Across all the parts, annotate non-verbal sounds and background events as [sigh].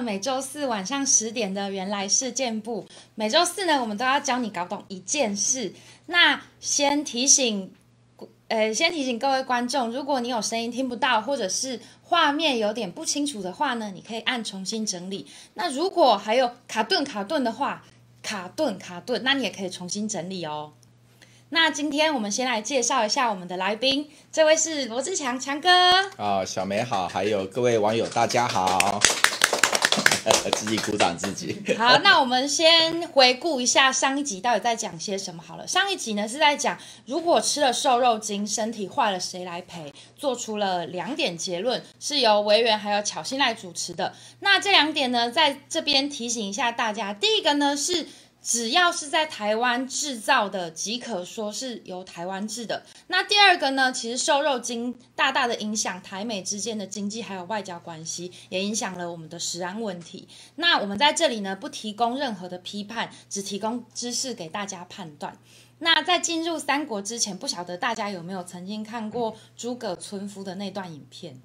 每周四晚上十点的原来事件部。每周四呢，我们都要教你搞懂一件事。那先提醒，呃，先提醒各位观众，如果你有声音听不到，或者是画面有点不清楚的话呢，你可以按重新整理。那如果还有卡顿卡顿的话，卡顿卡顿，那你也可以重新整理哦。那今天我们先来介绍一下我们的来宾，这位是罗志强强哥。啊，小梅好，还有各位网友大家好，[laughs] 自己鼓掌自己。[laughs] 好，那我们先回顾一下上一集到底在讲些什么好了。上一集呢是在讲如果吃了瘦肉精，身体坏了谁来赔？做出了两点结论，是由维园还有巧心来主持的。那这两点呢，在这边提醒一下大家，第一个呢是。只要是在台湾制造的，即可说是由台湾制的。那第二个呢，其实瘦肉精大大的影响台美之间的经济还有外交关系，也影响了我们的食安问题。那我们在这里呢，不提供任何的批判，只提供知识给大家判断。那在进入三国之前，不晓得大家有没有曾经看过诸葛村夫的那段影片？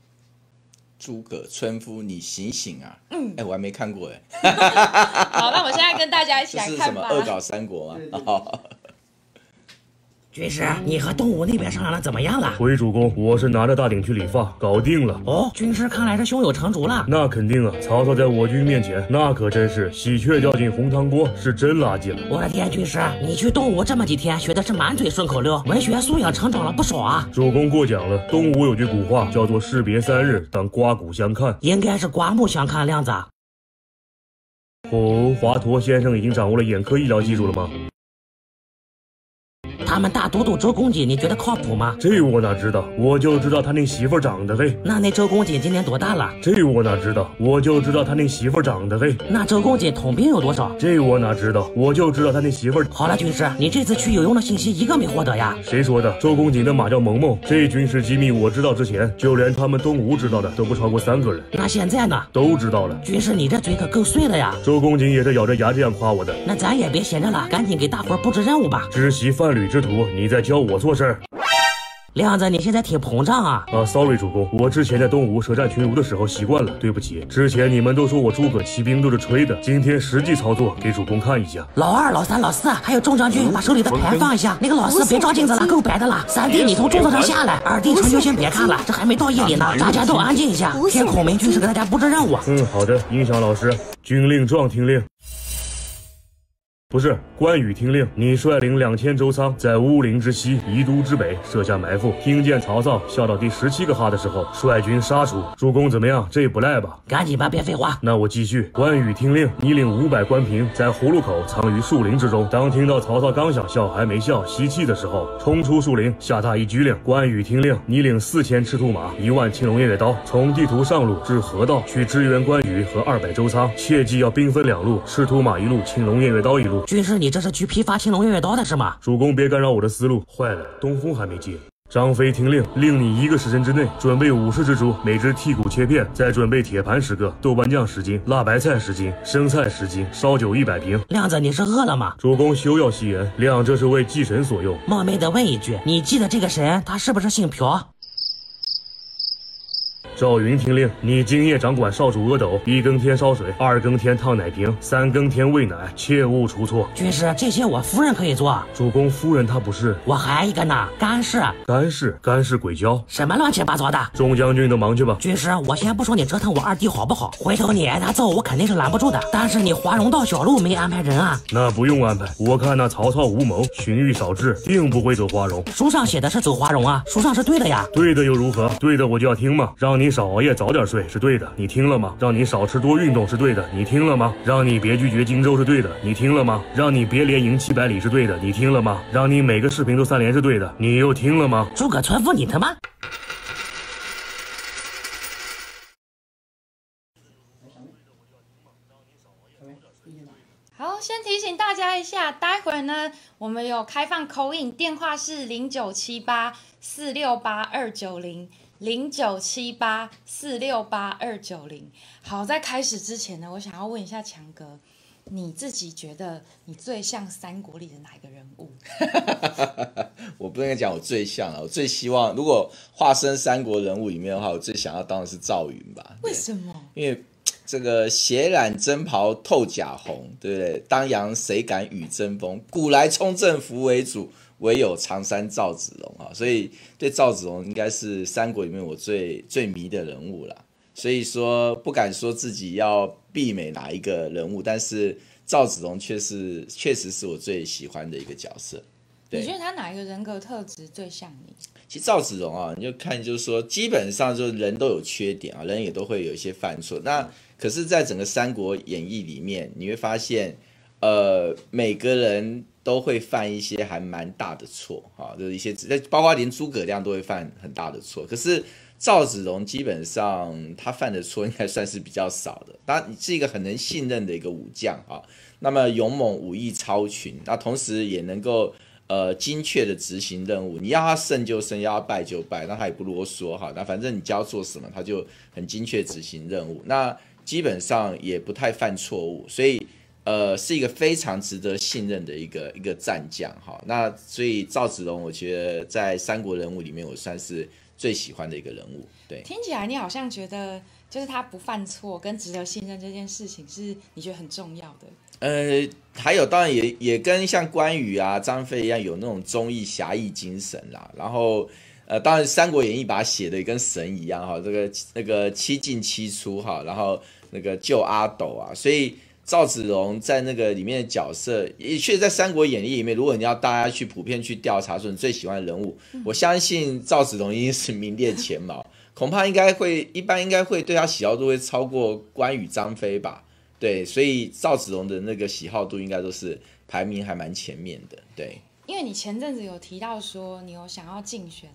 诸葛村夫，你醒醒啊！嗯，哎，我还没看过哎。[laughs] 好，那我现在跟大家一起来看吧。恶搞三国吗？军师，你和东吴那边商量的怎么样了？回主公，我是拿着大鼎去理发，搞定了。哦，军师看来是胸有成竹了。那肯定啊，曹操在我军面前，那可真是喜鹊掉进红汤锅，是真垃圾了。我的天，军师，你去东吴这么几天，学的是满嘴顺口溜，文学素养成长了不少啊。主公过奖了。东吴有句古话，叫做士别三日，当刮骨相看。应该是刮目相看，亮子。哦，华佗先生已经掌握了眼科医疗技术了吗？他们大都督周公瑾，你觉得靠谱吗？这我哪知道，我就知道他那媳妇长得嘞。那那周公瑾今年多大了？这我哪知道，我就知道他那媳妇长得嘞。那周公瑾统兵有多少？这我哪知道，我就知道他那媳妇。好了，军师，你这次去有用的信息一个没获得呀？谁说的？周公瑾的马叫萌萌。这军事机密我知道之前，就连他们东吴知道的都不超过三个人。那现在呢？都知道了。军师，你这嘴可够碎的呀！周公瑾也是咬着牙这样夸我的。那咱也别闲着了，赶紧给大伙布置任务吧。知悉范吕之徒，你在教。我做事儿，亮子，你现在挺膨胀啊！啊，sorry，主公，我之前在东吴舌战群儒的时候习惯了，对不起。之前你们都说我诸葛骑兵都是吹的，今天实际操作给主公看一下。老二、老三、老四，还有众将军，把手里的牌放一下。那个老四别照镜子了，够白的了。三弟，你从桌子上下来。二弟，成就先别看了，这还没到夜里呢。大家都安静一下，听孔明军师给大家布置任务。嗯，好的，音响老师，军令状听令。不是，关羽听令，你率领两千周仓在乌林之西、宜都之北设下埋伏。听见曹操笑到第十七个哈的时候，率军杀出。主公怎么样？这不赖吧？赶紧吧，别废话。那我继续。关羽听令，你领五百官兵在葫芦口藏于树林之中。当听到曹操刚想笑还没笑吸气的时候，冲出树林，下他一军令。关羽听令，你领四千赤兔马、一万青龙偃月刀，从地图上路至河道去支援关羽和二百周仓。切记要兵分两路，赤兔马一路，青龙偃月刀一路。军师，你这是去批发青龙偃月刀的是吗？主公，别干扰我的思路。坏了，东风还没接。张飞听令，令你一个时辰之内准备五十只猪，每只剔骨切片，再准备铁盘十个，豆瓣酱十斤，辣白菜十斤，生菜十斤，烧酒一百瓶。亮子，你是饿了吗？主公休要戏言，亮这是为祭神所用。冒昧的问一句，你记得这个神，他是不是姓朴？赵云听令，你今夜掌管少主阿斗，一更天烧水，二更天烫奶瓶，三更天喂奶，切勿出错。军师，这些我夫人可以做。主公，夫人她不是。我还一个呢，干事。干事，干事鬼教。什么乱七八糟的？众将军都忙去吧。军师，我先不说你折腾我二弟好不好，回头你挨他揍，我肯定是拦不住的。但是你华容道小路没安排人啊？那不用安排，我看那曹操无谋，荀彧少智，定不会走华容。书上写的是走华容啊，书上是对的呀。对的又如何？对的我就要听嘛，让你少熬夜，早点。睡是对的，你听了吗？让你少吃多运动是对的，你听了吗？让你别拒绝荆州是对的，你听了吗？让你别连赢七百里是对的，你听了吗？让你每个视频都三连是对的，你又听了吗？诸葛村夫，你他妈！好，先提醒大家一下，待会儿呢，我们有开放口音，电话是零九七八四六八二九零。零九七八四六八二九零，好，在开始之前呢，我想要问一下强哥，你自己觉得你最像三国里的哪一个人物？[laughs] 我不能讲我最像啊，我最希望如果化身三国人物里面的话，我最想要当的是赵云吧。为什么？因为这个血染征袍透甲红，对不对？当阳谁敢与争锋？古来冲阵扶为主，唯有常山赵子龙啊！所以对赵子龙应该是三国里面我最最迷的人物了。所以说不敢说自己要媲美哪一个人物，但是赵子龙却是确实是我最喜欢的一个角色。你觉得他哪一个人格特质最像你？其实赵子龙啊，你就看就是说，基本上就是人都有缺点啊，人也都会有一些犯错。那可是，在整个《三国演义》里面，你会发现，呃，每个人都会犯一些还蛮大的错哈，就是一些，包括连诸葛亮都会犯很大的错。可是赵子龙基本上他犯的错应该算是比较少的，他是一个很能信任的一个武将啊。那么勇猛，武艺超群，那同时也能够。呃，精确的执行任务，你要他胜就胜，要他败就败，那他也不啰嗦哈。那反正你教做什么，他就很精确执行任务。那基本上也不太犯错误，所以呃，是一个非常值得信任的一个一个战将哈。那所以赵子龙，我觉得在三国人物里面，我算是最喜欢的一个人物。对，听起来你好像觉得，就是他不犯错跟值得信任这件事情，是你觉得很重要的。呃，还有当然也也跟像关羽啊、张飞一样有那种忠义侠义精神啦。然后呃，当然《三国演义》把它写的跟神一样哈，这个那个七进七出哈，然后那个救阿斗啊，所以赵子龙在那个里面的角色，也确实在《三国演义》里面，如果你要大家去普遍去调查说你最喜欢的人物，我相信赵子龙一定是名列前茅，恐怕应该会一般应该会对他喜好度会超过关羽、张飞吧。对，所以赵子龙的那个喜好度应该都是排名还蛮前面的。对，因为你前阵子有提到说你有想要竞选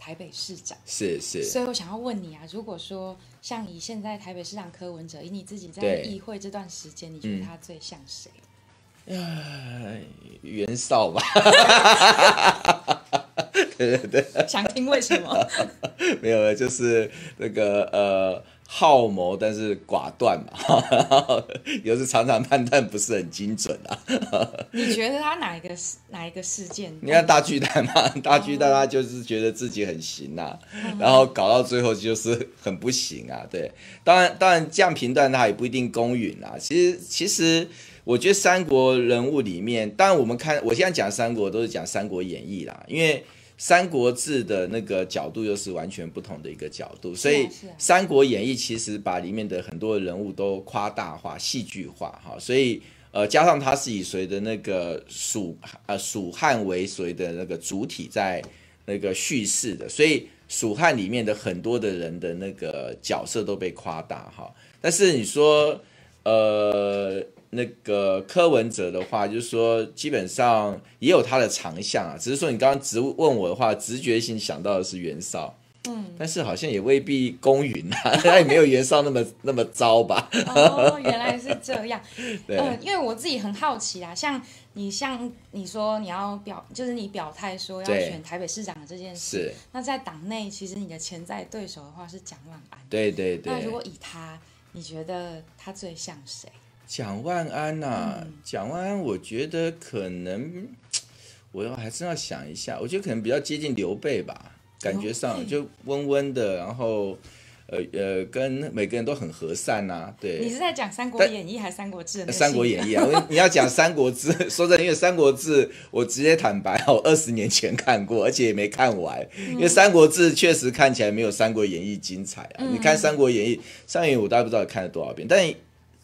台北市长，是是，所以我想要问你啊，如果说像以现在台北市长柯文哲，以你自己在议会这段时间，你觉得他最像谁？袁绍吧。[laughs] 对对对。想听为什么？没有，就是那个呃。好谋，但是寡断嘛，[laughs] 有时常常判断不是很精准啊。[laughs] 你觉得他哪一个哪一个事件？你看大巨蛋嘛，大巨蛋他就是觉得自己很行呐，然后搞到最后就是很不行啊。对，当然当然这样评断他也不一定公允啊。其实其实我觉得三国人物里面，当然我们看我现在讲三国都是讲三国演义啦，因为。《三国志》的那个角度又是完全不同的一个角度，所以《三国演义》其实把里面的很多人物都夸大化、戏剧化，哈，所以呃，加上它是以谁的那个蜀呃蜀汉为谁的那个主体在那个叙事的，所以蜀汉里面的很多的人的那个角色都被夸大，哈，但是你说呃。那个柯文哲的话，就是说基本上也有他的长项啊，只是说你刚刚直问我的话，直觉性想到的是袁绍，嗯，但是好像也未必公允啊，[laughs] 他也没有袁绍那么那么糟吧？哦，原来是这样，[laughs] 嗯，因为我自己很好奇啊，像你像你说你要表，就是你表态说要选台北市长的这件事，那在党内其实你的潜在对手的话是蒋万安，对对对，那如果以他，你觉得他最像谁？蒋万安呐，蒋万安，我觉得可能，[tsk] 我要还是要想一下，我觉得可能比较接近刘备吧，感觉上就温温的，然后，呃呃，跟每个人都很和善呐。对，你是在讲《三国演义》还是《三国志》？《三国演义》啊，你要讲《三国志》，[laughs] 说真的，因为《三国志》，我直接坦白，我 [laughs] 二十年前看过，而且也没看完，因为《三国志》确实看起来没有《三国演义》精彩啊。你看《三国演义》，上演我大概不知道看了多少遍，但。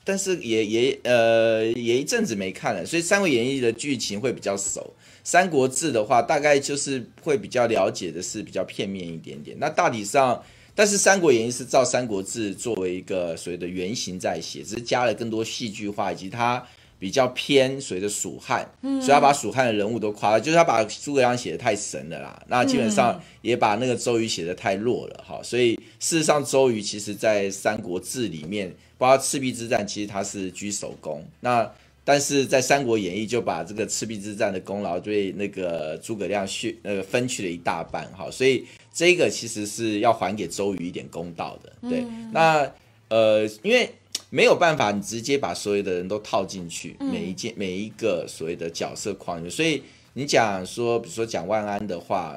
但是也也呃也一阵子没看了，所以《三国演义》的剧情会比较熟，《三国志》的话大概就是会比较了解的是比较片面一点点。那大体上，但是《三国演义》是照《三国志》作为一个所谓的原型在写，只是加了更多戏剧化，以及它比较偏随着蜀汉，所以他把蜀汉的人物都夸了，就是他把诸葛亮写的太神了啦。那基本上也把那个周瑜写的太弱了哈。所以事实上，周瑜其实在《三国志》里面。包括赤壁之战，其实他是居首功。那但是在《三国演义》就把这个赤壁之战的功劳对那个诸葛亮去呃分去了一大半哈，所以这个其实是要还给周瑜一点公道的。对，那呃，因为没有办法，你直接把所有的人都套进去，每一件每一个所谓的角色框里，所以你讲说，比如说讲万安的话。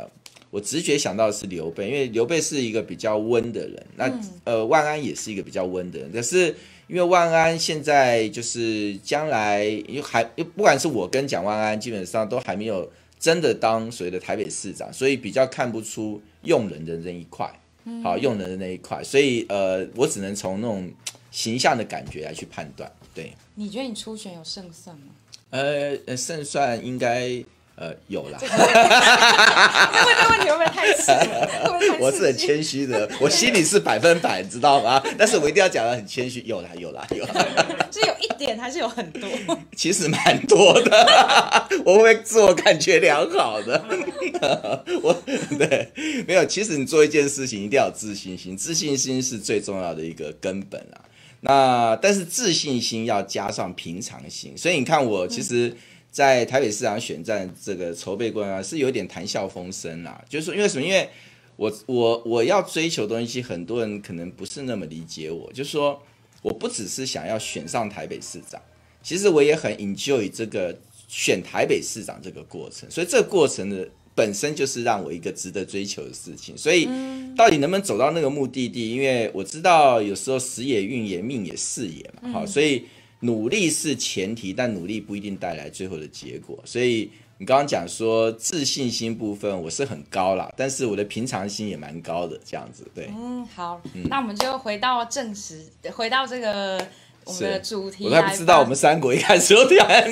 我直觉想到的是刘备，因为刘备是一个比较温的人，那呃万安也是一个比较温的人，可是因为万安现在就是将来又还又不管是我跟蒋万安，基本上都还没有真的当所谓的台北市长，所以比较看不出用人的那一块，好用人的那一块，所以呃，我只能从那种形象的感觉来去判断。对，你觉得你初选有胜算吗？呃呃，胜算应该。呃，有啦。问这个问题会不会太刺激？我是很谦虚的，我心里是百分百，知道吗？[laughs] 但是我一定要讲的很谦虚。有啦，有啦，有啦。[laughs] 是有一点还是有很多？[laughs] 其实蛮多的，我会自我感觉良好的。我对，没有。其实你做一件事情一定要有自信心，自信心是最重要的一个根本啊。那但是自信心要加上平常心，所以你看我其实。在台北市长选战这个筹备过程中，是有点谈笑风生啦。就是说，因为什么？因为我我我要追求东西，很多人可能不是那么理解我。就是说，我不只是想要选上台北市长，其实我也很 enjoy 这个选台北市长这个过程。所以这个过程的本身就是让我一个值得追求的事情。所以到底能不能走到那个目的地？因为我知道有时候时也运也命也事也嘛。好，所以。努力是前提，但努力不一定带来最后的结果。所以你刚刚讲说自信心部分，我是很高啦，但是我的平常心也蛮高的，这样子对。嗯，好，那我们就回到正史，回到这个。我们的主题，我还不知道我们三国一开始就谈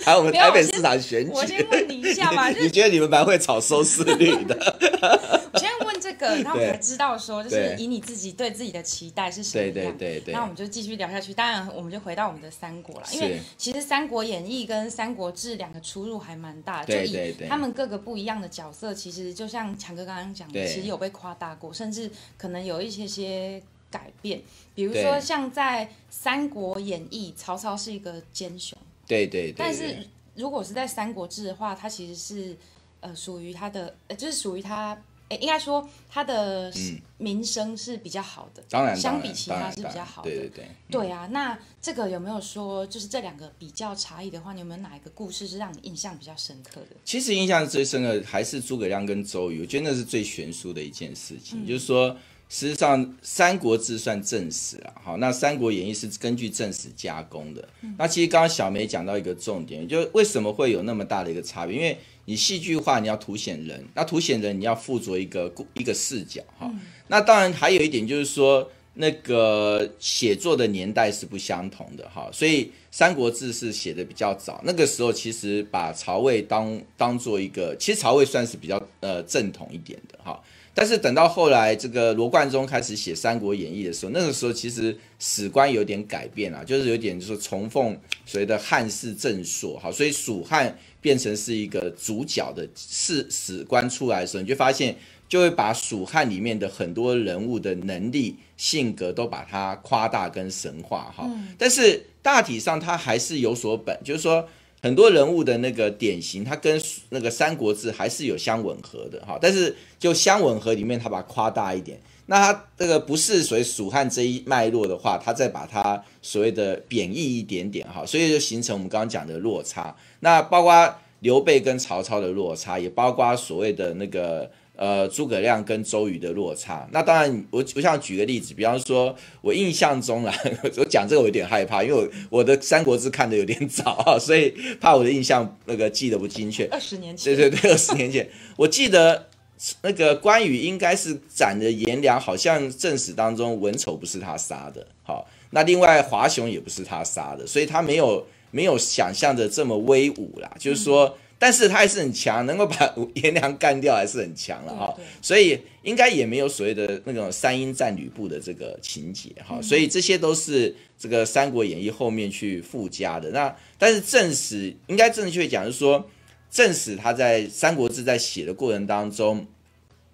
谈我们台北市场选举。我先问你一下嘛，[laughs] 你觉得你们蛮会炒收视率的？[laughs] 我先问这个，然后我才知道说，就是以你自己对自己的期待是什么样。对对对对。那我们就继续聊下去。当然，我们就回到我们的三国了，因为其实《三国演义》跟《三国志》两个出入还蛮大，就以他们各个不一样的角色，其实就像强哥刚刚讲的，其实有被夸大过，甚至可能有一些些。改变，比如说像在《三国演义》，曹操是一个奸雄，对对。但是如果是在《三国志》的话，他其实是呃属于他的，呃就是属于他，哎，应该说他的名声是比较好的，当然相比其他是比较好的，对对对。对啊，那这个有没有说，就是这两个比较差异的话，你有没有哪一个故事是让你印象比较深刻的？其实印象最深的还是诸葛亮跟周瑜，我觉得那是最悬殊的一件事情，就是说。实际上，《三国志》算正史啊，好，那《三国演义》是根据正史加工的。那其实刚刚小梅讲到一个重点，就为什么会有那么大的一个差别？因为你戏剧化，你要凸显人，那凸显人，你要附着一个一个视角，哈。那当然还有一点就是说，那个写作的年代是不相同的，哈。所以《三国志》是写的比较早，那个时候其实把曹魏当当做一个，其实曹魏算是比较呃正统一点的，哈。但是等到后来，这个罗贯中开始写《三国演义》的时候，那个时候其实史观有点改变了，就是有点就是重奉所谓的汉室正朔，好，所以蜀汉变成是一个主角的史史观出来的时候，你就发现就会把蜀汉里面的很多人物的能力、性格都把它夸大跟神化，哈。但是大体上它还是有所本，就是说。很多人物的那个典型，它跟那个《三国志》还是有相吻合的哈，但是就相吻合里面，它把它夸大一点。那它这个不是属于蜀汉这一脉络的话，它再把它所谓的贬义一点点哈，所以就形成我们刚刚讲的落差。那包括刘备跟曹操的落差，也包括所谓的那个。呃，诸葛亮跟周瑜的落差，那当然，我我想举个例子，比方说，我印象中啦，[laughs] 我讲这个我有点害怕，因为我我的《三国志》看的有点早啊，所以怕我的印象那个记得不精确。二十年前，对对对，二十年前，我记得那个关羽应该是斩的颜良，好像正史当中文丑不是他杀的，好，那另外华雄也不是他杀的，所以他没有没有想象的这么威武啦，就是说。但是他还是很强，能够把 [laughs] 颜良干掉还是很强了哈，所以应该也没有所谓的那种三英战吕布的这个情节哈，所以这些都是这个《三国演义》后面去附加的。那但是正史应该正确讲是说，正史他在《三国志》在写的过程当中，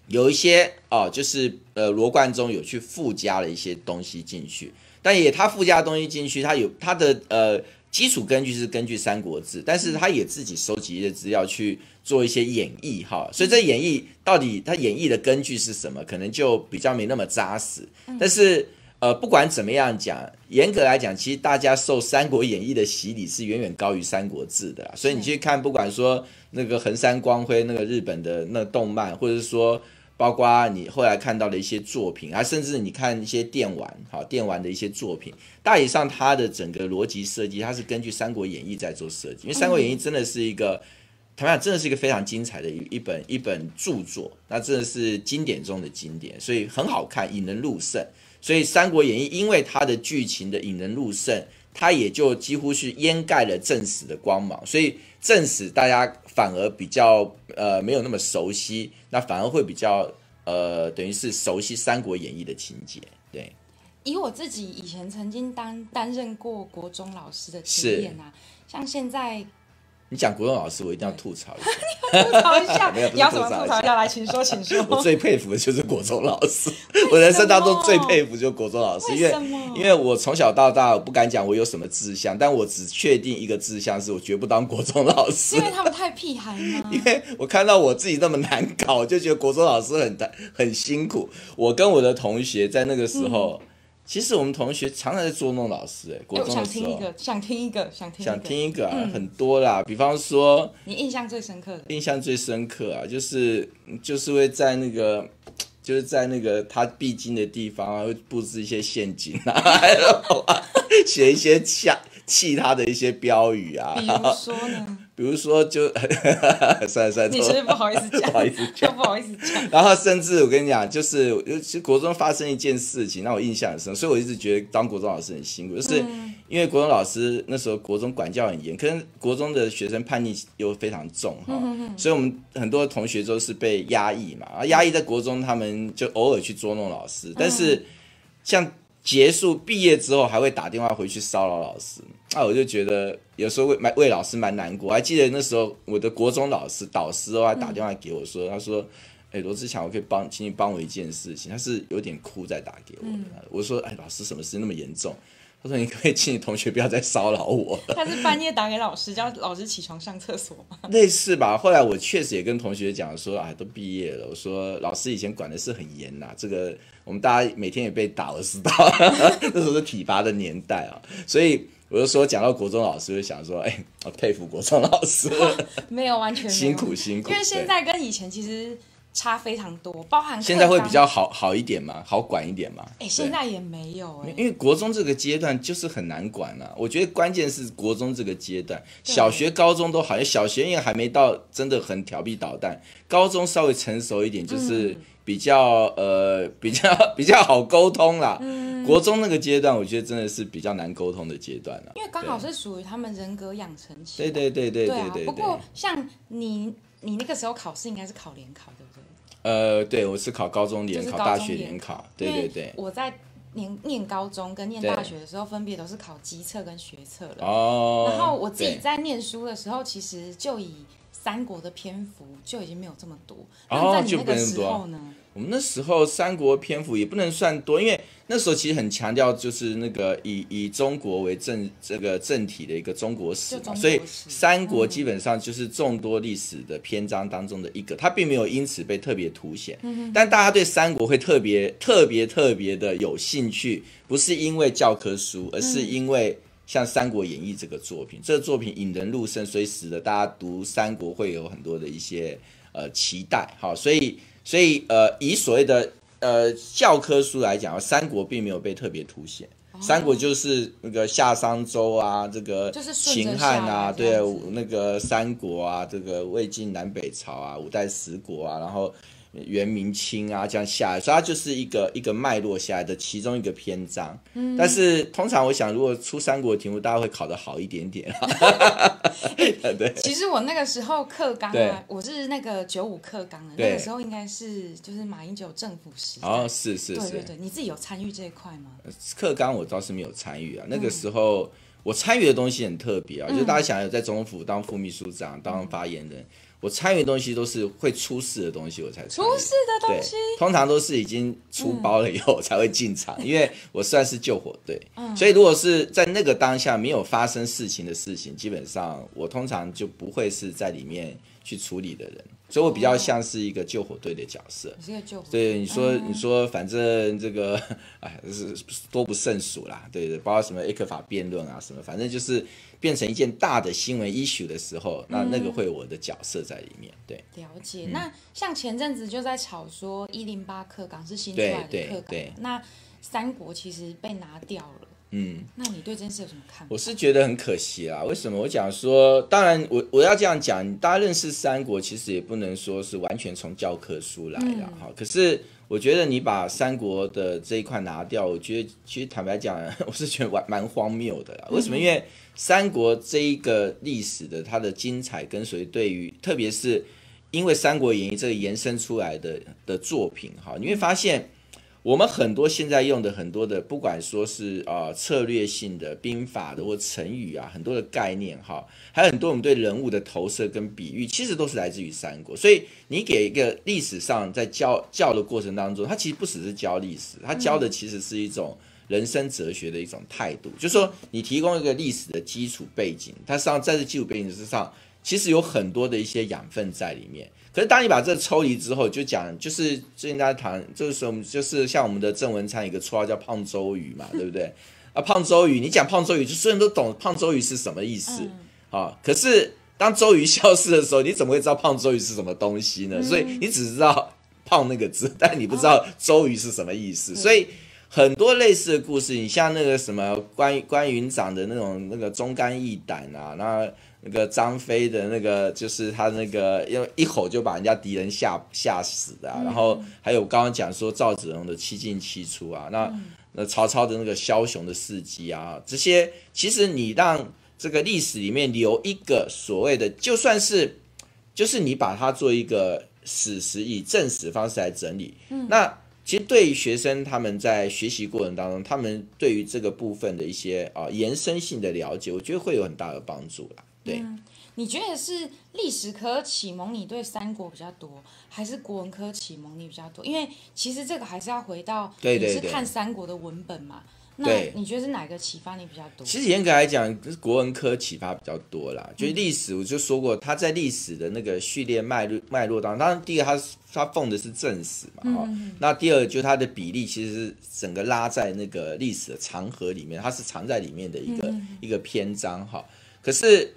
有一些哦，就是呃罗贯中有去附加了一些东西进去，但也他附加东西进去，他有他的呃。基础根据是根据《三国志》，但是他也自己收集一些资料去做一些演绎，哈，所以这演绎到底他演绎的根据是什么，可能就比较没那么扎实。但是，呃，不管怎么样讲，严格来讲，其实大家受《三国演义》的洗礼是远远高于《三国志》的，所以你去看，不管说那个横山光辉那个日本的那动漫，或者是说。包括你后来看到的一些作品，啊，甚至你看一些电玩，好电玩的一些作品，大体上它的整个逻辑设计，它是根据《三国演义》在做设计，因为《三国演义》真的是一个。台湾真的是一个非常精彩的一一本一本著作，那真的是经典中的经典，所以很好看，引人入胜。所以《三国演义》因为它的剧情的引人入胜，它也就几乎是掩盖了正史的光芒，所以正史大家反而比较呃没有那么熟悉，那反而会比较呃等于是熟悉《三国演义》的情节。对，以我自己以前曾经担担任过国中老师的经验啊，像现在。你讲国中老师，我一定要吐槽一下。[laughs] 吐槽一下，[laughs] 你要怎么吐槽一下？来，请说，请说。[laughs] 我最佩服的就是国中老师，我人生当中最佩服就是国中老师，因为因为我从小到大，我不敢讲我有什么志向，但我只确定一个志向，是我绝不当国中老师。因为他们太屁孩吗？因为我看到我自己那么难搞，就觉得国中老师很很辛苦。我跟我的同学在那个时候。其实我们同学常常在捉弄老师，哎，国中的时候。想听一个，想听一个，想听。想听一个啊，很多啦，比方说。你印象最深刻的？印象最深刻啊，就是就是会在那个，就是在那个他必经的地方啊，会布置一些陷阱啊，[laughs] 写一些气气他的一些标语啊。比如说呢？比如说，就 [laughs] 算了算了，你是不好意思讲，[laughs] 不好意思讲，[laughs] 不好意思讲。然后甚至我跟你讲，就是尤其国中发生一件事情，让我印象很深，所以我一直觉得当国中老师很辛苦，就是因为国中老师那时候国中管教很严，可能国中的学生叛逆又非常重哈，所以我们很多同学都是被压抑嘛，啊，压抑在国中，他们就偶尔去捉弄老师，但是像。结束毕业之后还会打电话回去骚扰老师，那我就觉得有时候为为老师蛮难过。还记得那时候我的国中老师导师哦还打电话给我说，他说：“哎，罗志强，我可以帮，请你帮我一件事情。”他是有点哭在打给我。我说：“哎，老师，什么事那么严重？”他说：“你可以请你同学不要再骚扰我。[laughs] ”他是半夜打给老师，叫老师起床上厕所吗？[laughs] 类似吧。后来我确实也跟同学讲说：“啊，都毕业了。”我说：“老师以前管的是很严呐，这个我们大家每天也被打，我知道那时候是体罚的年代啊。”所以我就说，讲到国中老师，就想说：“哎，我佩服国中老师。[laughs] ”没有完全辛苦辛苦，因为现在跟以前其实。差非常多，包含现在会比较好好一点嘛，好管一点嘛。哎，现在也没有哎，因为国中这个阶段就是很难管啊。我觉得关键是国中这个阶段，小学、高中都好像小学因为还没到真的很调皮捣蛋，高中稍微成熟一点，就是比较呃 [laughs] 比较比较好沟通啦。国中那个阶段，我觉得真的是比较难沟通的阶段了，因为刚好是属于他们人格养成期。对对对对对对。不过像你你那个时候考试应该是考联考，对不对？呃，对，我是考高中联考，大学联考，对对对。我在念念高中跟念大学的时候，分别都是考机测跟学测了。哦。然后我自己在念书的时候，其实就以三国的篇幅就已经没有这么多。哦，在你那个时候呢？我们那时候三国篇幅也不能算多，因为那时候其实很强调就是那个以以中国为正这个正体的一个中国史嘛，所以三国基本上就是众多历史的篇章当中的一个，它并没有因此被特别凸显。但大家对三国会特别特别特别的有兴趣，不是因为教科书，而是因为像《三国演义》这个作品，这个作品引人入胜，所以使得大家读三国会有很多的一些呃期待。好，所以。所以，呃，以所谓的呃教科书来讲，三国并没有被特别凸显。三国就是那个夏商周啊，这个秦汉啊，对，那个三国啊，这个魏晋南北朝啊，五代十国啊，然后。元明清啊，这样下来，所以它就是一个一个脉络下来的其中一个篇章。嗯，但是通常我想，如果出三国题目，大家会考得好一点点。[laughs] [laughs] 对，其实我那个时候课纲啊，我是那个九五课纲的，那个时候应该是就是马英九政府时。哦，是是是，对对对，你自己有参与这一块吗？课纲我倒是没有参与啊，那个时候我参与的东西很特别啊，就是大家想有在总统府当副秘书长、当发言人。我参与的东西都是会出事的东西，我才出事的东西，通常都是已经出包了以后 [laughs] 才会进场，因为我算是救火队，所以如果是在那个当下没有发生事情的事情，基本上我通常就不会是在里面去处理的人。所以我比较像是一个救火队的角色。你是个救火对，你说嗯你说，反正这个，哎，是多不胜数啦。对对，包括什么 A 克法辩论啊，什么，反正就是变成一件大的新闻 issue 的时候，那那个会有我的角色在里面。对了嗯解。那像前阵子就在吵说一零八课纲是新出来的对课对纲，那三国其实被拿掉了。嗯，那你对这件事有什么看法？我是觉得很可惜啦。为什么？我讲说，当然我我要这样讲，大家认识三国，其实也不能说是完全从教科书来的哈、可是我觉得你把三国的这一块拿掉，我觉得其实坦白讲，[laughs] 我是觉得蛮蛮荒谬的啦。为什么？因为三国这一个历史的它的精彩跟随，对于特别是因为《三国演义》这个延伸出来的的作品哈，你会发现。我们很多现在用的很多的，不管说是啊、策略性的兵法的或成语啊，很多的概念哈，还有很多我们对人物的投射跟比喻，其实都是来自于三国。所以你给一个历史上在教教的过程当中，它其实不只是教历史，它教的其实是一种人生哲学的一种态度，就是说你提供一个历史的基础背景，它实际上在这基础背景之上，其实有很多的一些养分在里面。可是当你把这抽离之后，就讲就是最近大家谈，就是我们就是像我们的郑文灿一个绰号叫胖周瑜嘛，[laughs] 对不对？啊，胖周瑜，你讲胖周瑜，就所有人都懂胖周瑜是什么意思啊、可是当周瑜消失的时候，你怎么会知道胖周瑜是什么东西呢？所以你只知道胖那个字，但你不知道周瑜是什么意思，所以。很多类似的故事，你像那个什么关关云长的那种那个忠肝义胆啊，那那个张飞的那个就是他那个因为一吼就把人家敌人吓吓死的、啊，然后还有刚刚讲说赵子龙的七进七出啊，那那曹操的那个枭雄的事迹啊，这些其实你让这个历史里面留一个所谓的，就算是就是你把它做一个史实以正史方式来整理，那其实对于学生他们在学习过程当中，他们对于这个部分的一些啊、延伸性的了解，我觉得会有很大的帮助啦。对，你觉得是历史科启蒙你对三国比较多，还是国文科启蒙你比较多？因为其实这个还是要回到你是看三国的文本嘛。那对你觉得是哪个启发你比较多？其实严格来讲，是国文科启发比较多啦。就是历史，我就说过，他在历史的那个序列脉络脉络当中，当然第一个他他奉的是正史嘛，哈、那第二就是它的比例其实是整个拉在那个历史的长河里面，它是藏在里面的一个、一个篇章哈。可是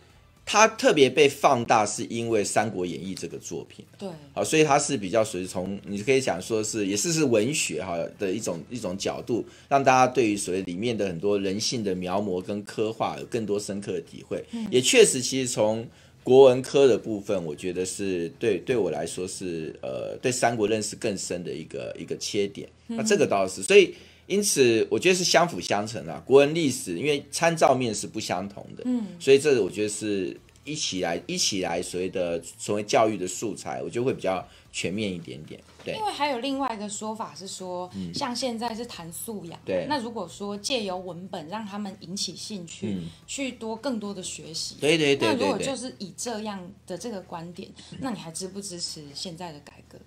它特别被放大，是因为《三国演义》这个作品。对，好，所以它是比较属于从你可以讲说是也是是文学哈的一种一种角度，让大家对于所谓里面的很多人性的描摹跟刻画有更多深刻的体会。也确实，其实从国文科的部分，我觉得是对对我来说是呃对三国认识更深的一个一个切点。那这个倒是，所以因此我觉得是相辅相成啊。国文历史因为参照面是不相同的，嗯，所以这我觉得是一起来一起来所谓的所谓教育的素材，我觉得会比较全面一点点。对因为还有另外一个说法是说，像现在是谈素养，嗯对那如果说借由文本让他们引起兴趣，嗯去多更多的学习，对对对那如。果就是以这样的这个观点，那你还支不支持现在的改革？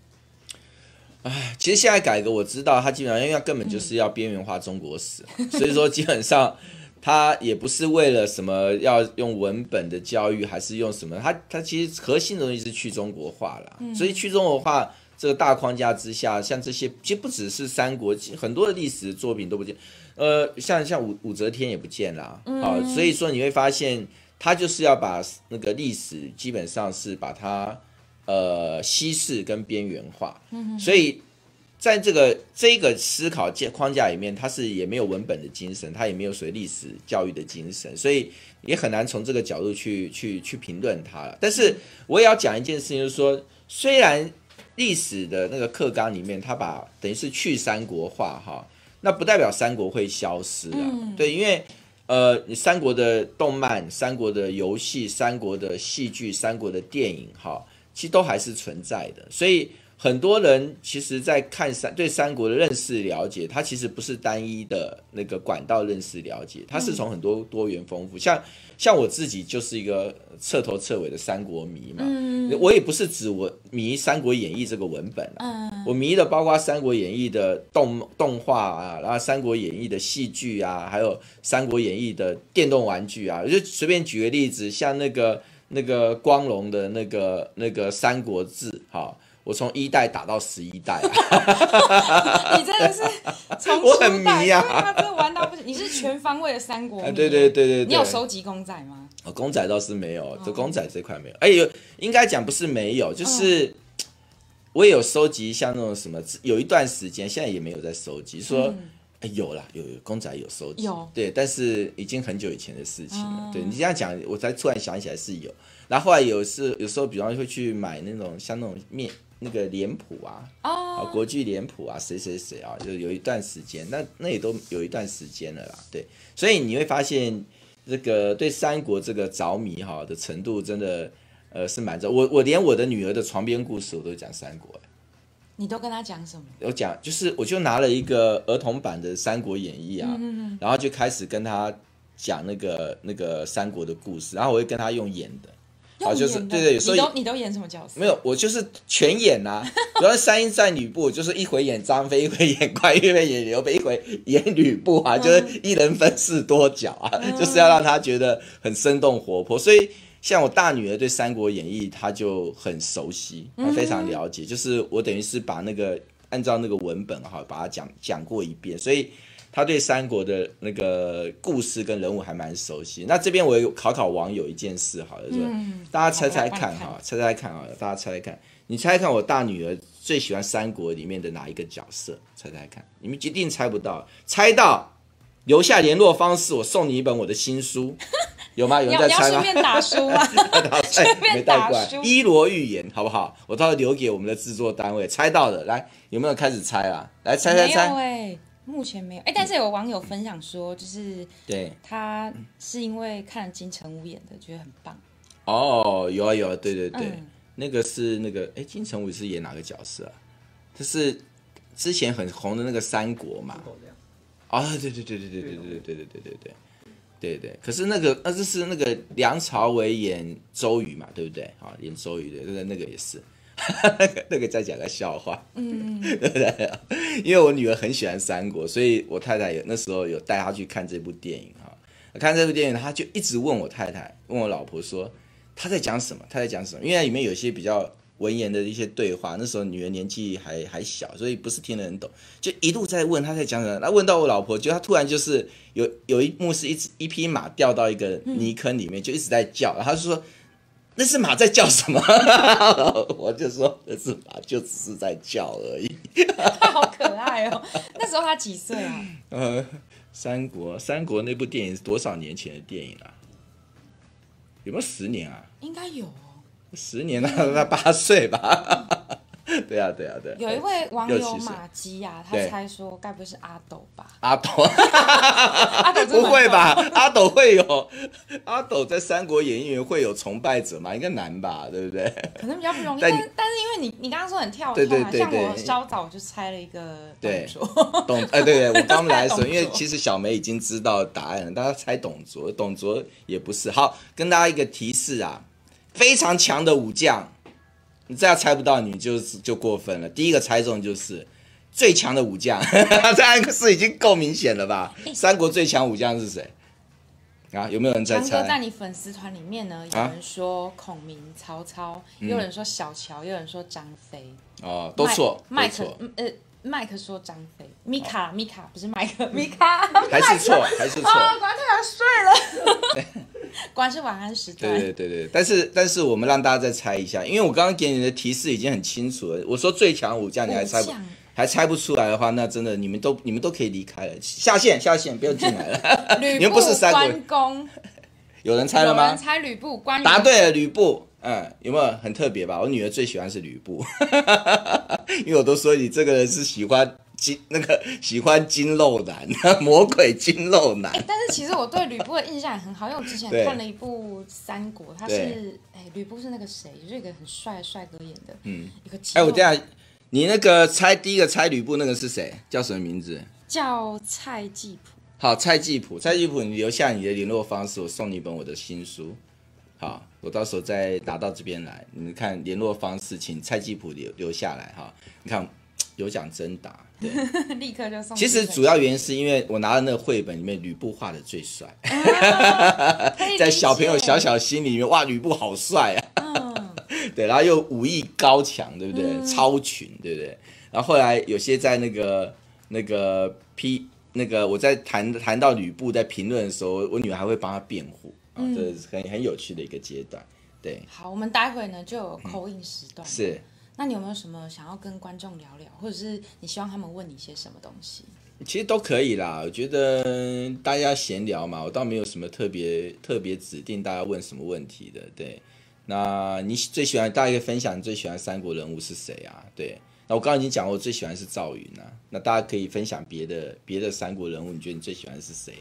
其实现在改革我知道，它基本上因为它根本就是要边缘化中国史，[laughs] 所以说基本上它也不是为了什么要用文本的教育，还是用什么，它它其实核心的东西是去中国化啦。所以去中国化这个大框架之下，像这些其实不只是三国，很多的历史作品都不见，呃，像像武武则天也不见啦，啊、所以说你会发现，它就是要把那个历史基本上是把它呃稀释跟边缘化，所以在这个这个思考架框架里面，它是也没有文本的精神，它也没有所谓历史教育的精神，所以也很难从这个角度去去去评论它了。但是我也要讲一件事情，就是说，虽然历史的那个课纲里面，它把等于是去三国化哈，那不代表三国会消失啊。对，因为呃，你三国的动漫、三国的游戏、三国的戏剧、三国的电影哈，其实都还是存在的。所以很多人其实，在看三对三国的认识了解，它其实不是单一的那个管道认识了解，它是从很多多元丰富。像像我自己就是一个彻头彻尾的三国迷嘛，我也不是指我迷《三国演义》这个文本啊，我迷的包括《三国演义》的动动画啊，然后《三国演义》的戏剧啊，还有《三国演义》的电动玩具啊，我就随便举个例子，像那个那个光荣的那个那个《三国志》哈，我从一代打到十一代啊，[laughs] 你真的是从我很迷啊对啊，真的玩到不行。你是全方位的三国迷啊，对对对对对，你有收集公仔吗？哦，公仔倒是没有，哦这公仔这块没有。哎有，应该讲不是没有，嗯就是我也有收集像那种什么，有一段时间现在也没有在收集，说。哎有啦，有有公仔有收集，嗯有。对，但是已经很久以前的事情了。哦对你这样讲，我才突然想起来是有。然后后来有是有时候，比方会去买那种像那种面那个脸谱啊，啊哦，国剧脸谱啊，谁谁谁啊，就有一段时间，那那也都有一段时间了啦，对，所以你会发现这个对三国这个着迷哈的程度真的呃是蛮着，我我连我的女儿的床边故事我都讲三国，你都跟他讲什么？我讲就是我就拿了一个儿童版的《三国演义》啊，嗯然后就开始跟他讲那个那个三国的故事，然后我会跟他用演的，好就是对对所以你都你都演什么角色？没有，我就是全演呐、比方说三英战吕布，就是一回演张飞，一回演关羽，一回演刘备，一回演吕布啊，就是一人分饰多角啊，就是要让他觉得很生动活泼。所以像我大女儿对《三国演义》，她就很熟悉，她非常了解。就是我等于是把那个按照那个文本哈，把它讲讲过一遍，所以。她对三国的那个故事跟人物还蛮熟悉。那这边我有考考网友一件事，好了，就是、嗯大家猜猜看哈，猜猜看啊，大家猜猜看，你猜猜看我大女儿最喜欢三国里面的哪一个角色？猜猜看，你们一定猜不到，猜到留下联络方式，我送你一本我的新书，[laughs] 有吗？有人在猜吗？顺便打书吗？顺哎便带过来打书，[laughs] 一罗预言好不好？我到时候留给我们的制作单位，猜到的来有没有开始猜啊？来猜猜猜，哎，目前没有哎，但是有网友分享说，就是对，他是因为看了金城武演的，觉得很棒。哦，有啊有啊，对对对，嗯那个是那个哎，金城武是演哪个角色啊？就是之前很红的那个三国嘛。啊，对对对对对对对对对对对对对对对。可是那个那就是那个梁朝伟演周瑜嘛，对不对？啊，演周瑜的，那个那个也是。那个再讲个笑话，嗯，对不对？因为我女儿很喜欢三国，所以我太太有那时候有带她去看这部电影哈。看这部电影，她就一直问我太太，问我老婆说她在讲什么，她在讲什么？因为里面有些比较文言的一些对话，那时候女儿年纪还还小，所以不是听得很懂，就一路在问她在讲什么。那问到我老婆，就她突然就是有有一幕是一只一匹马掉到一个泥坑里面，就一直在叫，然后她就说。那是马在叫什么？[laughs] 我就说那是马，就只是在叫而已。他好可爱哦。那时候他几岁啊？[laughs] 呃，三国，三国那部电影是多少年前的电影啊？有没有十年啊？应该有哦。十年了，那八岁吧？[laughs] 对啊，对啊，对啊。有一位网友马基啊，他猜说该不会是阿斗吧？阿斗，[laughs] 阿斗 [laughs] 不蛮会吧？？阿斗会有阿斗在《三国演义》里面会有崇拜者吗？应该难吧，对不对？可能比较不容易，但但是因为你你刚刚说很跳对对痛啊，像我稍早就猜了一个对动作，董哎，对对，我刚来的时候，因为其实小梅已经知道答案了，大家猜董卓，董卓也不是。好，跟大家一个提示啊，非常强的武将，你这样猜不到，你就是就过分了。第一个猜中就是最强的武将，[laughs] 这暗示已经够明显了吧？三国最强武将是谁？啊，有没有人在猜哥在？你粉丝团里面呢，有啊人说孔明、曹操，也有人说小乔，也有人说张飞，哦，都错，麦克呃，麦克说张飞，米卡米卡不是麦克，米卡还是错，还是错。啊，果然太想睡了，[laughs] [laughs] 果然是晚安时段。对对对对，但是但是我们让大家再猜一下，因为我刚刚给你的提示已经很清楚了。我说最强武将，你还猜不还猜不出来的话，那真的你们都你们都可以离开了，下线下线，不要进来了。吕 [laughs] 你们布不是三公，有人猜了吗有人？猜吕布，关羽答对了，吕布。嗯，有没有很特别吧？我女儿最喜欢是吕布，[laughs] 因为我都说你这个人是喜欢金那个喜欢金肉男，[laughs] 魔鬼金肉男。但是其实我对吕布的印象也很好，因为我之前看了一部《三国》，他是哎，吕布是那个谁，就是一个很帅的帅哥演的，嗯，一个肌哎，我肉这样，你那个猜第一个猜吕布那个是谁？叫什么名字？叫蔡继普，好，蔡继普，蔡继普，你留下你的联络方式，我送你一本我的新书。好，我到时候再拿到这边来，你们看联络方式，请蔡继普留留下来哈。你看，有奖征答。[laughs] 立刻就送。其实主要原因是因为我拿的那个绘本里面吕布画的最帅，[laughs] 在小朋友解小小心里面，哇，吕布好帅啊！嗯 [laughs] 对，然后又武艺高强，对不对？超群，对不对？然后后来有些在那个那个批那个我在谈谈到吕布在评论的时候，我女儿还会帮他辩护这是很很有趣的一个阶段。对，好，我们待会呢就有口音时段。是。那你有没有什么想要跟观众聊聊，或者是你希望他们问你些什么东西？其实都可以啦，我觉得大家闲聊嘛，我倒没有什么特别特别指定大家问什么问题的。对，那你最喜欢大家可以分享你最喜欢三国人物是谁啊？对，那我刚刚已经讲过，我最喜欢是赵云啊。那大家可以分享别的别的三国人物，你觉得你最喜欢是谁？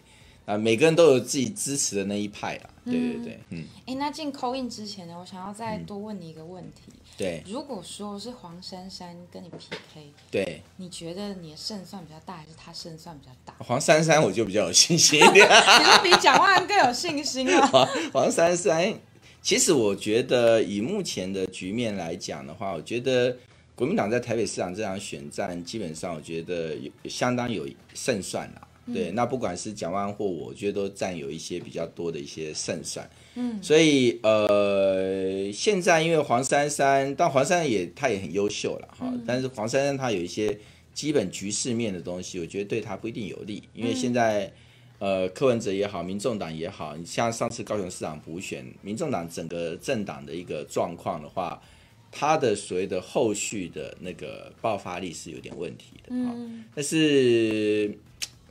啊，每个人都有自己支持的那一派啊。对对对，嗯，哎，那进扣印之前呢，我想要再多问你一个问题：对如果说是黄珊珊跟你 PK，对，你觉得你的胜算比较大，还是他胜算比较大？黄珊珊我就比较有信心一点。[laughs] 你说比蒋万安更有信心啊？[laughs] 黄黄珊珊，其实我觉得以目前的局面来讲的话，我觉得国民党在台北市长这场选战，基本上我觉得有相当有胜算啦。对，那不管是蒋万安或我，我觉得都占有一些比较多的一些胜算。嗯，所以呃，现在因为黄珊珊，但黄珊珊也她也很优秀了哈，但是黄珊珊她有一些基本局势面的东西，我觉得对她不一定有利，因为现在。呃，柯文哲也好，民众党也好，你像上次高雄市长补选，民众党整个政党的一个状况的话，它的所谓的后续的那个爆发力是有点问题的啊、但是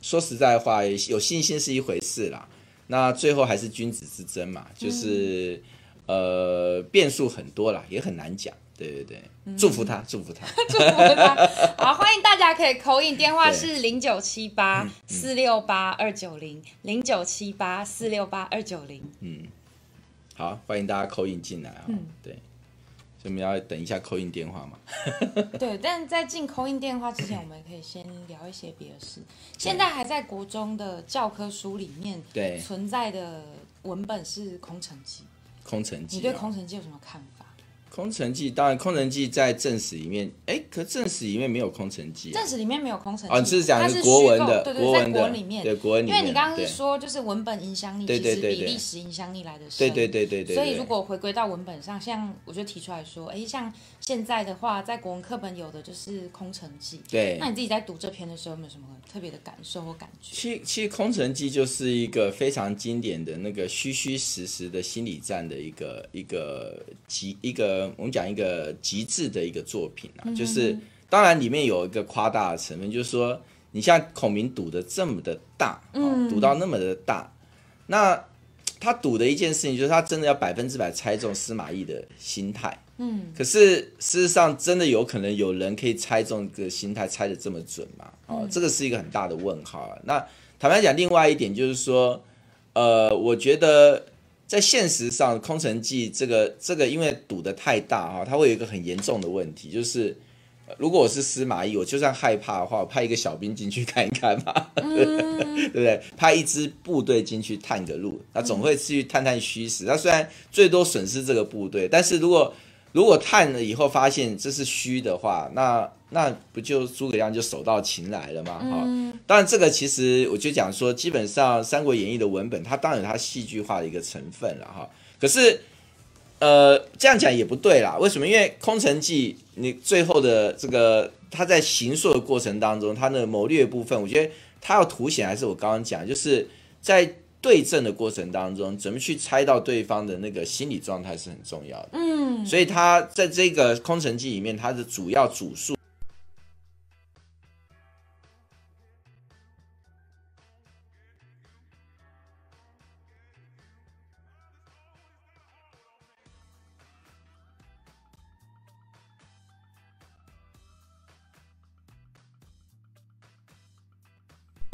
说实在话，有信心是一回事啦，那最后还是君子之争嘛，就是、呃变数很多啦，也很难讲。对对对，祝福他，祝福他。[laughs] 祝福他。好，欢迎大家可以口音，电话是零九七八四六八二九零零九七八四六八二九零。嗯好，欢迎大家口音进来啊、嗯对，所以我们要等一下扣印电话嘛。对，但在进扣印电话之前，我们可以先聊一些别的事。现在还在国中的教科书里面对存在的文本是《空城计》，空城计、你对《啊，空城计》有什么看法？空城计当然，空城计在正史里面，哎，可正史里面没有空城计、啊正。史里面没有空城计，哦，你是讲国文的，国文的，国文里面，对国文里面，因为你刚刚是说，就是文本影响力对其实比历史影响力来的深。对对对对对，对所以如果回归到文本上，像我就提出来说，哎，像现在的话，在国文课本有的就是《空城计》，对那你自己在读这篇的时候，有没有什么特别的感受或感觉？其其实《空城计》就是一个非常经典的那个虚虚实实的心理战的一个一个集一个我们讲一个极致的一个作品啊，就是当然里面有一个夸大的成分，就是说你像孔明赌的这么的大，哦赌到那么的大，那他赌的一件事情就是他真的要百分之百猜中司马懿的心态。嗯，可是事实上，真的有可能有人可以猜中这个心态，猜的这么准吗？哦，这个是一个很大的问号啊。那坦白讲，另外一点就是说，呃，我觉得在现实上，《空城计》这个这个因为赌的太大哈、它会有一个很严重的问题，就是呃如果我是司马懿，我就算害怕的话，我派一个小兵进去看一看嘛，[laughs] 对不对？派一支部队进去探个路，那总会去探探虚实。那虽然最多损失这个部队，但是如果如果探了以后发现这是虚的话，那那不就诸葛亮就手到擒来了吗？哈、当然这个其实我就讲说，基本上《三国演义》的文本它当然有它戏剧化的一个成分了哈。可是呃，这样讲也不对啦。为什么？因为《空城计》你最后的这个他在行说的过程当中，他的谋略部分，我觉得他要凸显还是我刚刚讲，就是在对阵的过程当中，怎么去猜到对方的那个心理状态是很重要的。嗯，所以他在这个《空城计》里面，他的主要主述。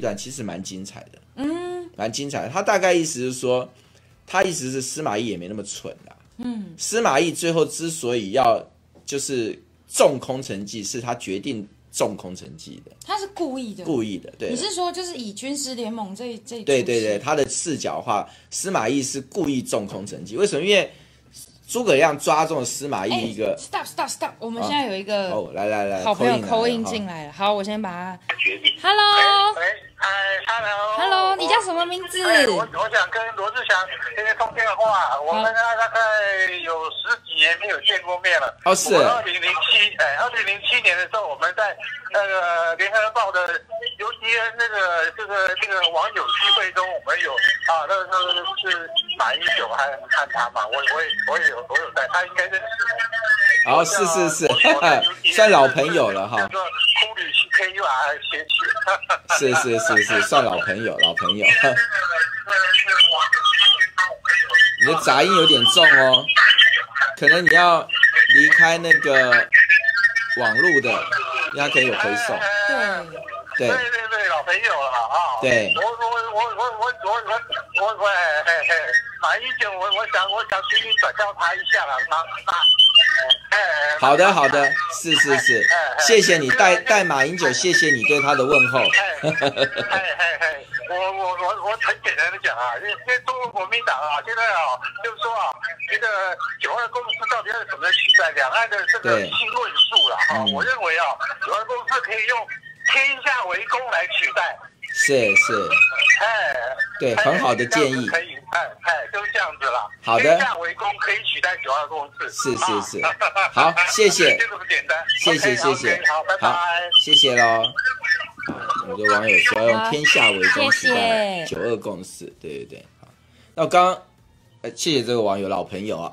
段其实蛮精彩的，嗯，蛮精彩的。他大概意思是说，他意思是司马懿也没那么蠢啦，嗯，司马懿最后之所以要就是中空城计，是他决定中空城计的，他是故意的，故意的，对你。是说就是以军事联盟这这对对对，他的视角话，司马懿是故意中空城计。为什么？因为诸葛亮抓中了司马懿哎一个。stop stop stop，我们现在有一个哦，来来来，好朋友扣扣印印来了哈进来了。好，我先把他决定。，Hello 喂，嗨，Hello。Hello，你叫什么名字？哎，我我想跟罗志祥先生通电话，我们呢大概有十几年没有见过面了。哦是二零零七，哎，二零零七年的时候，我们在那个联合报的 UDN 那个这个这个网友聚会中，我们有啊，那个时候是马英九还看他嘛，我我也我也有我有在，他应该认识我。哦，是是是算 [laughs] 老朋友了哈叫。做哭旅 KU 啊，嫌弃。是是是是，算老朋友，老朋友。[laughs] 你的杂音有点重哦，可能你要离开那个网络的，应该可以有回送。对，对对对对，老朋友了啊！对我我我我我我我我我嘿嘿，马英九，我我想我想请你转告他一下了，马马，哎，好的好的，是是是，谢谢你代代马英九，谢谢你对他的问候。嘿嘿嘿嘿，我我我我很简单的讲啊，因为中国国民党啊，现在啊，就是说啊，这个九二共识到底要怎么取代两岸的这个对新论述了啊？嗯我认为啊，九二共识可以用天下为公来取代。是是，哎，对哎很好的建议可以，哎哎，就是这样子了。好的天下为公可以取代九二共识。是是是啊好谢谢 [laughs] 就这么简单。谢谢谢谢好，拜好拜。谢谢喽。好我们的网友说要用天下为公取代九二共识，对对对。好，那我刚刚呃谢谢这个网友老朋友啊，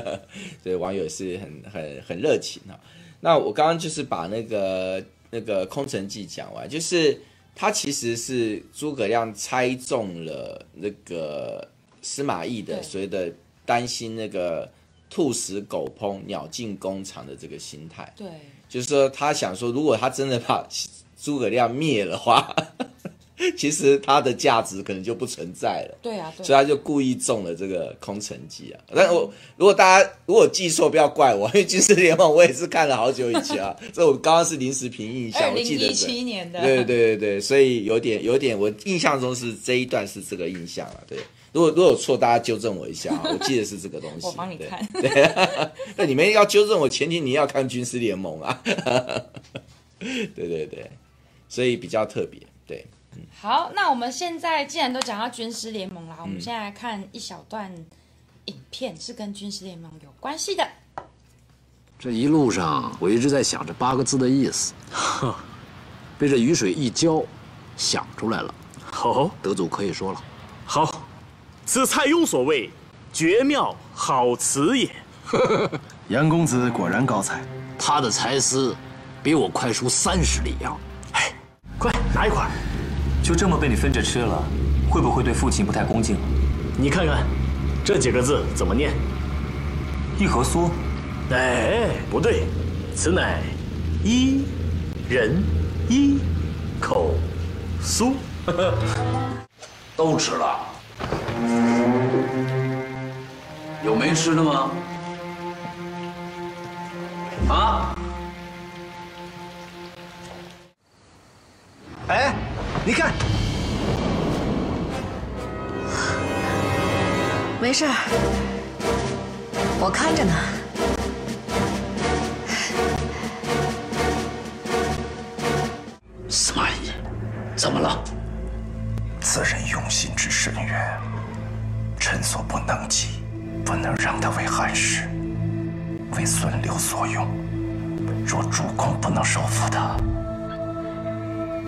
[laughs] 这个网友是很很很热情啊。那我刚刚就是把那个那个空城计讲完，就是他其实是诸葛亮猜中了那个司马懿的所谓的担心那个兔死狗烹、鸟尽弓藏的这个心态。对，就是说他想说，如果他真的把诸葛亮灭的话，[laughs] 其实它的价值可能就不存在了。对啊，对所以他就故意中了这个空城计啊！但我如果大家如果记错，不要怪我，因为军事联盟我也是看了好久以前啊，[laughs] 这我刚刚是临时凭印象，我记得是。七年的，对对对对，所以有点有点，我印象中是这一段是这个印象啊。对，如果如果有错，大家纠正我一下啊。[laughs] 我记得是这个东西。我帮你对看对，那你们要纠正我，前提你要看军事联盟啊。对对对，所以比较特别。对，好，那我们现在既然都讲到军师联盟啦，我嗯们现在来看一小段影片，是跟军师联盟有关系的。这一路上，我一直在想这八个字的意思，[laughs] 被这雨水一浇，想出来了。好，德祖可以说了，好，此蔡邕所谓绝妙好词也。[laughs] 杨公子果然高才，他的才思比我快出三十里呀、哎，快拿一块，就这么被你分着吃了，会不会对父亲不太恭敬？你看看这几个字怎么念？一盒酥，哎，不对，此乃一人一口酥。[laughs] 都吃了，有没吃的吗？啊？哎，你看，没事儿，我看着呢。司马懿，怎么了？此人用心之深远，臣所不能及，不能让他为汉室，为孙刘所用。若主公不能收服他，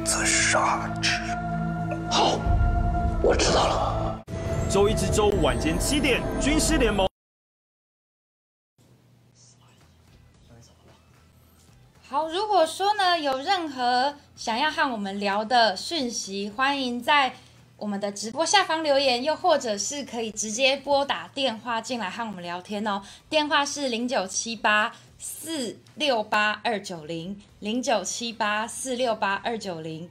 则杀之。好，我知道了。周一至周五晚间七点，军师联盟。好，如果说呢有任何想要和我们聊的讯息，欢迎在我们的直播下方留言，又或者是可以直接拨打电话进来和我们聊天哦。电话是零九七八四六八二九零零九七八四六八二九零。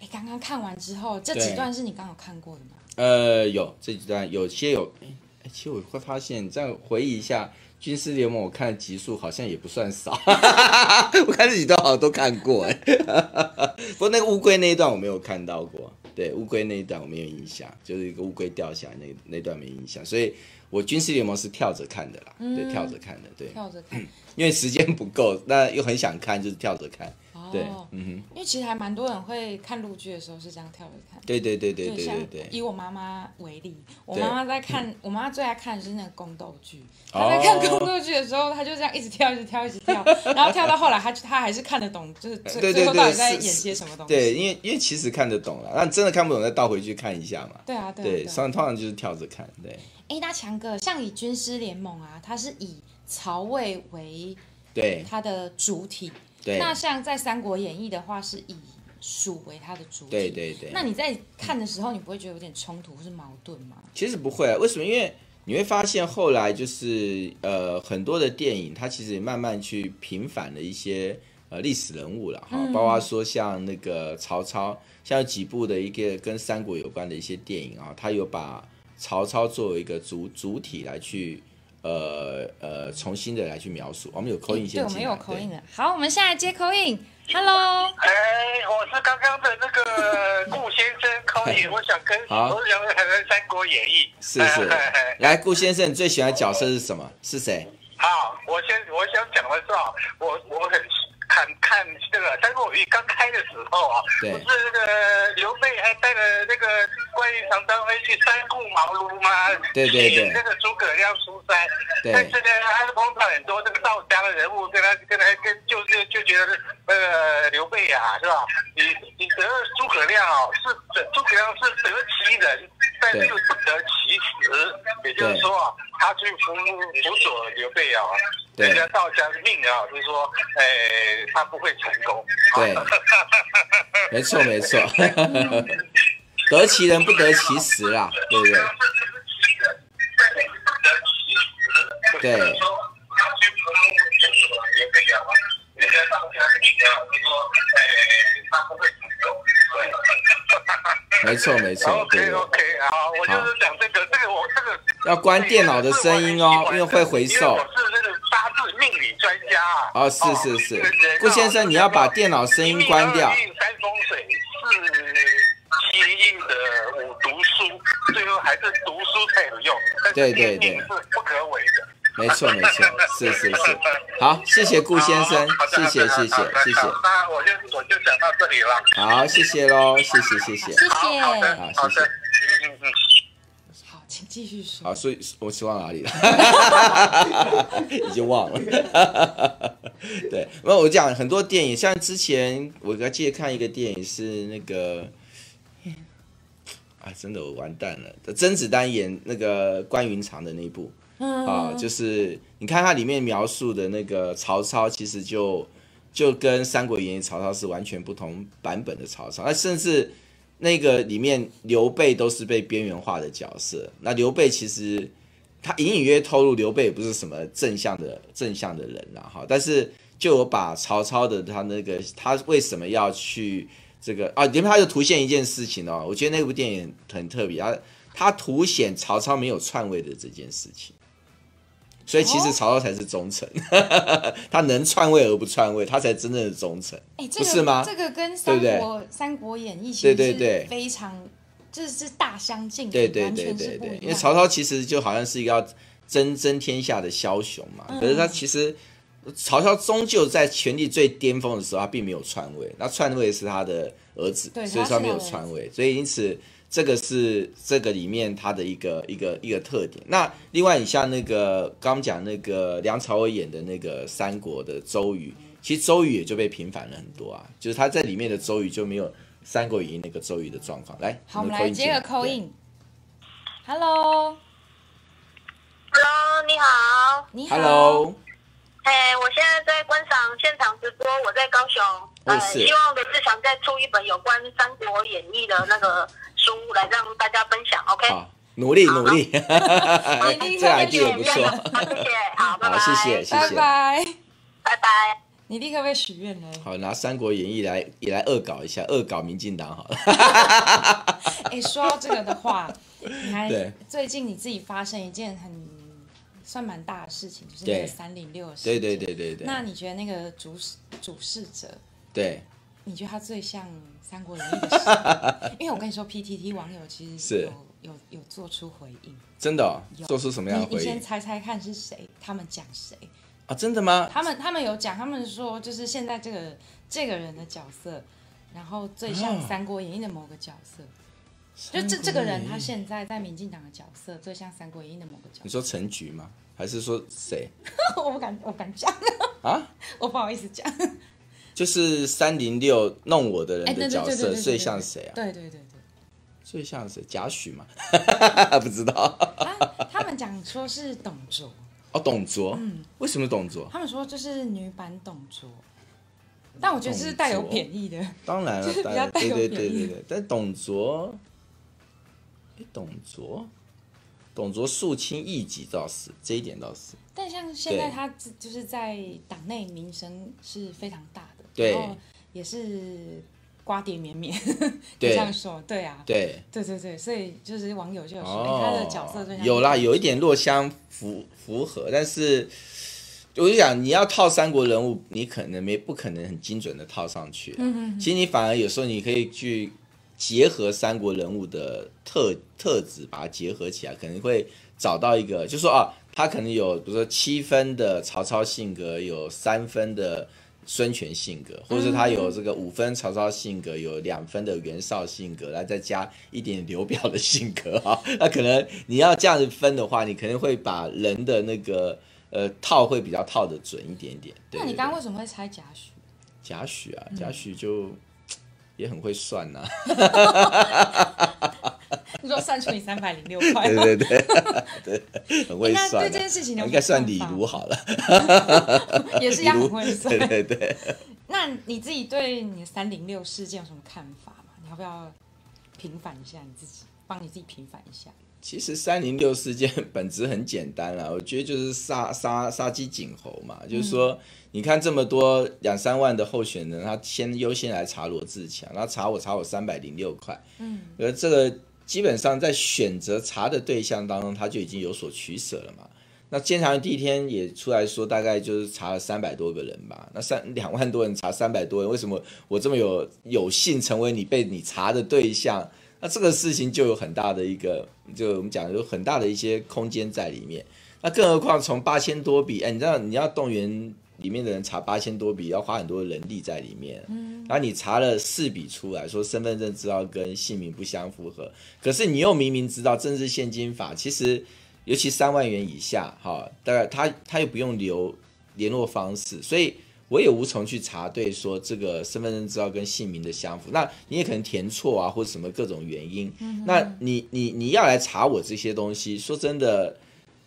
哎，刚刚看完之后，这几段是你刚好看过的吗？呃，有这几段有些有，哎，其实我会发现，这样回忆一下。军师联盟我看的集数好像也不算少，[laughs] 我看这几段好像都看过哎，不过那个乌龟那一段我没有看到过。对乌龟那一段我没有印象，就是一个乌龟掉下来那那段没印象，所以我军事联盟是跳着看的啦，对，跳着看的，对，跳着看，因为时间不够，那又很想看，就是跳着看。对，嗯哼，因为其实还蛮多人会看陆剧的时候是这样跳着看。对对对对对像对对。以我妈妈为例，我对妈妈在看，我妈妈最爱看的是那个宫斗剧。她在看宫斗剧的时候，她就这样一直跳，一直跳，一直跳，[laughs] 然后跳到后来，她她还是看得懂，就是最最后到，底在演些什么东西。对，因为因为其实看得懂了，那真的看不懂再倒回去看一下嘛。对啊对啊对，对啊通通常就是跳着看，对哎，那强哥，像以军师联盟啊，它是以曹魏为对它的主体。对那像在《三国演义》的话，是以蜀为它的主体。对对对那你在看的时候，你不会觉得有点冲突或是矛盾吗？其实不会啊，为什么？因为你会发现后来就是呃很多的电影，它其实也慢慢去平反了一些呃历史人物了哈，嗯包括说像那个曹操，像有几部的一个跟三国有关的一些电影啊，它有把曹操作为一个主主体来去呃呃重新的来去描述。我们有口音对，我们有口音的。好，我们现在接口音。Hello，哎，我是刚刚的那个顾先生 [laughs] Cody，我想跟好我想谈谈《三国演义》。是是 [laughs] 来顾先生，你最喜欢的角色是什么？是谁？好，我先我想讲的是啊，我我很看看这个《三国演义》刚开的时候啊，不是那个刘备还带了那个关羽、常张飞去三顾茅庐吗？对对对请那个诸葛亮出山，对但是呢，他是碰到很多这个道家的人物，跟他跟他跟就就就觉得呃刘备啊，是吧？你你得诸葛亮哦，是得诸葛亮是得其人，但是对不得其时，也就是说啊，他去辅辅佐刘备啊，对。人家道家的命啊，就是说，哎，他不会成功。对，[laughs] 没错没错，得其人不得其时啦，对不对？对没 [laughs] 错没错，对 OK 对 OK，好，我就是讲这个，这个我这个要关电脑的声音哦，因为会回因为授我。是那个八字命理专家啊。哦，是是是顾先生，你要把电脑声音关掉。三风水，是七运的五读书，最后还是读书才有用。但是对是不可违的。没错没错，是是是。好，谢谢顾先生谢谢谢谢谢谢。那我就我就讲到这里了。好，谢谢喽，谢谢谢谢。谢谢。好谢谢。嗯嗯嗯。好，请继续说。好，所以我说到哪里了？已经忘了。对，那我讲很多电影，像之前我还记得看一个电影是那个，啊，真的我完蛋了。甄子丹演那个关云长的那一部，啊，就是你看它里面描述的那个曹操，其实就就跟《三国演义》曹操是完全不同版本的曹操，那甚至那个里面刘备都是被边缘化的角色。那刘备其实他隐隐约透露刘备也不是什么正向的正向的人啦，哈，但是就有把曹操的他那个他为什么要去这个啊，里面他就凸显一件事情哦，我觉得那部电影很特别，他他凸显曹操没有篡位的这件事情。所以其实曹操才是忠臣，他能篡位而不篡位，他才真正的忠臣，哎，这个不是吗？这个跟《三国》《三国演义》其对实是对对非常，就是大相径庭，对对完对因为曹操其实就好像是一个要争争天下的枭雄嘛，嗯可是他其实曹操终究在权力最巅峰的时候，他并没有篡位，那篡位是他的儿子，所以他没有篡位，所以因此这个是这个里面它的一个一个一个特点。那另外你像那个刚讲那个梁朝伟演的那个三国的周瑜，其实周瑜也就被平反了很多啊，就是他在里面的周瑜就没有《三国演义》那个周瑜的状况。来，好，我们来接个扣对印。Hello，Hello，你好。你好。Hello，哎，我现在在观赏现场直播，我在高雄。呃，希望罗志祥再出一本有关《三国演义》的那个书来让大家分享。OK。好，努力努力，[laughs] 这 idea 不错。好，谢谢，好，拜拜。好，谢谢谢拜。拜。拜拜。你立刻被许愿了。好，拿《三国演义》来也来恶搞一下，恶搞民进党好了。[laughs] 哎，说到这个的话，你还最近你自己发生一件很算蛮大的事情，就是那对个三零六事对件。对对对对那你觉得那个主主事者，对，你觉得他最像《三国演义》的谁？因为我跟你说，PTT 网友其实是有有有做出回应，真的、哦有，做出什么样的你你先猜猜看是谁？他们讲谁？啊？真的吗？他们他们有讲，他们说就是现在这个这个人的角色，然后最像哦《三国演义》的某个角色。就这这个人，他现在在民进党的角色最像《三国演义》的某个角色你说陈菊吗？还是说谁。[laughs] 我不敢，我不敢讲，啊？[laughs] 我不好意思讲。就是三零六弄我的人的角色最像谁啊？对对对对，最像谁？贾诩吗？[laughs] 不知道。他们讲说是董卓，哦，董卓。嗯为什么董卓？他们说就是女版董卓，但我觉得这是带有贬义的。当然了 [laughs] 就是，比当较带有然对对对对对。但董卓，哎，董卓，董卓肃清异己倒是这一点倒是。但像现在他就是在党内名声是非常大的，对。然后也是瓜瓞绵绵，[laughs] 对。这样说，对啊，对。对对对，所以就是网友就有说，他的角色有啦，有一点落相符符合，但是我就想你要套三国人物，你可能没不可能很精准的套上去。嗯哼哼其实你反而有时候你可以去结合三国人物的特特质，把它结合起来，可能会找到一个，就说啊，他可能有比如说七分的曹操性格，有三分的。孙权性格，或者是他有这个五分曹操性格，有两分的袁绍性格，然后再加一点刘表的性格啊，那可能你要这样子分的话，你可能会把人的那个呃套会比较套的准一点点。对那你刚刚为什么会猜贾诩？贾诩啊，嗯贾诩就 [tsk] 也很会算呐、[laughs] [laughs] 你说算出你三百零六块，对对对 [laughs] 对，很会算、啊。对这件事情应该算李什么看法儒好了，[laughs] 也是一样很会算对对对。那你自己对你的三零六事件有什么看法吗？你要不要平反一下你自己，帮你自己平反一下？其实三零六事件本质很简单啦，我觉得就是杀杀杀鸡儆猴嘛，就是说，你看这么多两三万的候选人，他先优先来查罗志强，然后查我查我三百零六块，嗯，而这个基本上在选择查的对象当中，他就已经有所取舍了嘛。那监察院第一天也出来说，大概就是查了三百多个人吧。那三两万多人查三百多人，为什么我这么有有幸成为你被你查的对象？那这个事情就有很大的一个，就我们讲有很大的一些空间在里面。那更何况从八千多笔，哎，你知道你要动员里面的人查八千多笔，要花很多人力在里面。嗯，然后你查了四笔出来，说身份证资料跟姓名不相符合，可是你又明明知道政治现金法其实，尤其三万元以下，哈，大概他他又不用留联络方式，所以我也无从去查对说这个身份证资料跟姓名的相符。那你也可能填错啊，或者什么各种原因。嗯那你你你要来查我这些东西，说真的。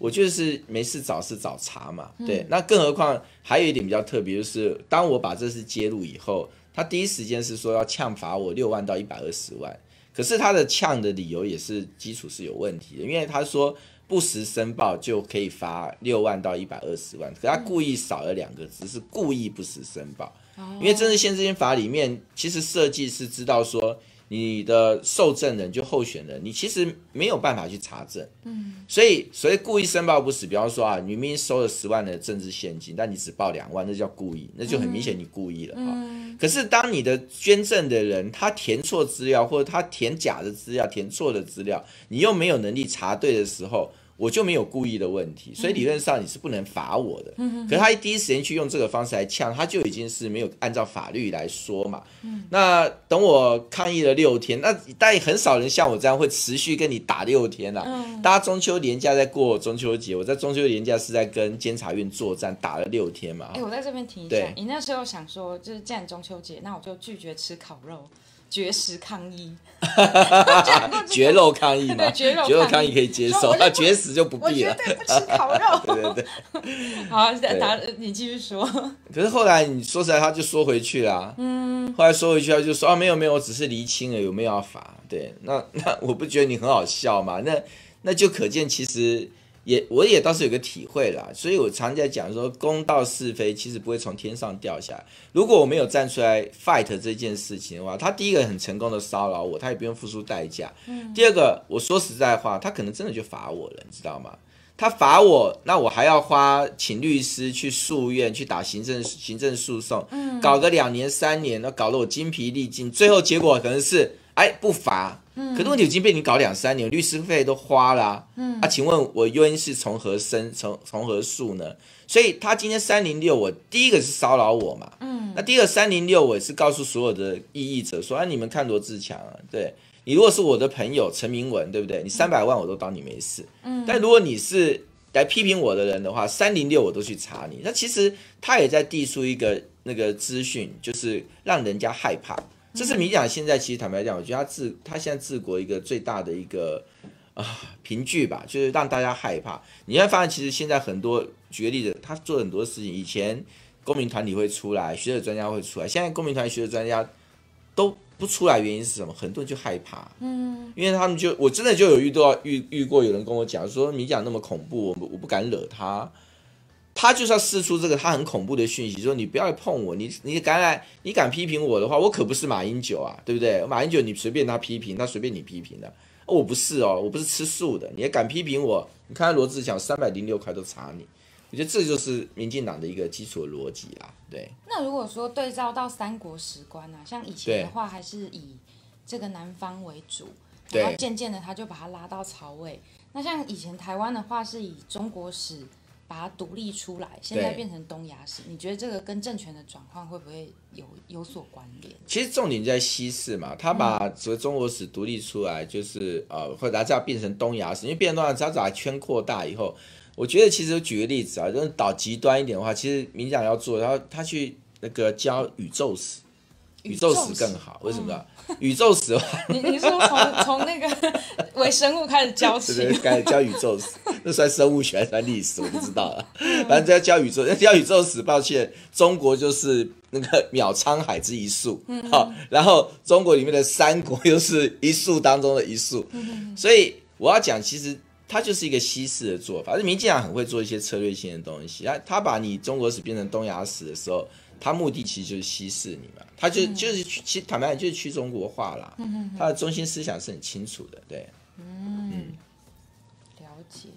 我就是没事找事找茬嘛，对。嗯那更何况还有一点比较特别，就是当我把这事揭露以后，他第一时间是说要呛罚我六万到一百二十万，可是他的呛的理由也是基础是有问题的，因为他说不实申报就可以罚六万到一百二十万，可他故意少了两个字，是故意不实申报。因为政治宪制宪法里面其实设计是知道说你的受赠人就候选人，你其实没有办法去查证。嗯，所以，所谓故意申报不实，比方说啊，你明明收了十万的政治现金，但你只报两万，那叫故意，那就很明显你故意了哈。嗯可是，当你的捐赠的人他填错资料，或者他填假的资料、填错的资料，你又没有能力查对的时候，我就没有故意的问题，所以理论上你是不能罚我的。嗯可是他第一时间去用这个方式来呛，他就已经是没有按照法律来说嘛。嗯那等我抗议了六天，那但也很少人像我这样会持续跟你打六天啊。嗯大家中秋连假在过中秋节，我在中秋连假是在跟监察院作战，打了六天嘛。哎、我在这边提一下，你那时候想说，就是既然中秋节，那我就拒绝吃烤肉，绝食抗议。[laughs] 绝肉抗议嘛，对绝肉抗议可以接受，那绝食就不我绝必了。对不吃烤肉。对 [laughs] 对对。[laughs] 好，你继续说。可是后来你说实在，他就说回去啦、嗯，后来说回去，他就说啊，没有没有，我只是厘清了有没有要罚。对，那那我不觉得你很好笑嘛？那那就可见其实也我也倒是有个体会啦。所以我常在讲说，公道是非其实不会从天上掉下来。如果我没有站出来 fight 这件事情的话，他第一个很成功的骚扰我，他也不用付出代价。嗯第二个，我说实在话，他可能真的就罚我了，你知道吗？他罚我，那我还要花请律师去诉愿，去打行政行政诉讼，嗯搞个两年三年，那搞得我精疲力尽，最后结果可能是哎不罚，嗯。可是问题已经被你搞两三年，律师费都花了、啊，嗯。啊，请问我冤是从何生，从从何诉呢？所以他今天三零六，我第一个是骚扰我嘛，嗯。那第二三零六，我也是告诉所有的异议者说，啊，你们看罗志强啊，对。你如果是我的朋友陈明文，对不对？你三百万我都当你没事，嗯。但如果你是来批评我的人的话，三零六我都去查你。那其实他也在递出一个那个资讯，就是让人家害怕。这是民进党现在其实坦白讲，我觉得他治他现在治国一个最大的一个啊凭据吧，就是让大家害怕。你会发现，其实现在很多举个例子，他做很多事情，以前公民团体会出来，学者专家会出来，现在公民团体、学者专家都不出来，原因是什么？很多人就害怕。嗯因为他们就我真的就有遇到遇遇过有人跟我讲说，民讲那么恐怖，我我不敢惹他。他就是要试出这个他很恐怖的讯息，说你不要来碰我，你你敢来，你敢批评我的话，我可不是马英九啊，对不对？马英九你随便他批评，他随便你批评的，我不是哦，我不是吃素的，你也敢批评我？你看罗志祥三百零六块都查你，我觉得这就是民进党的一个基础逻辑啦，对。那如果说对照到三国史观啊，像以前的话还是以这个南方为主，然后渐渐的他就把他拉到曹魏。那像以前台湾的话是以中国史把它独立出来，现在变成东亚史，你觉得这个跟政权的转换会不会有有所关联？其实重点在西式嘛，他把所谓中国史独立出来，就是呃，或者这样变成东亚史，因为变成东亚史，它把圈扩大以后，我觉得其实举个例子啊，就是倒极端一点的话，其实民进党要做，然后他去那个教宇宙史，宇宙史。更好，为什么？呢？宇宙史。的话，你你说从从那个 [laughs] 微生物开始教起。对，对，该教宇宙史，那算生物学还是算历史，我不知道了。反正要教宇宙，要教宇宙史，抱歉，中国就是那个渺沧海之一粟，好，然后中国里面的三国又是一粟当中的一粟，所以我要讲，其实它就是一个西式的做法。而民进党很会做一些策略性的东西，他他把你中国史变成东亚史的时候，他目的其实就是稀释你嘛，他就就是去其实坦白讲就是去中国化啦，他的中心思想是很清楚的，对。嗯，了解。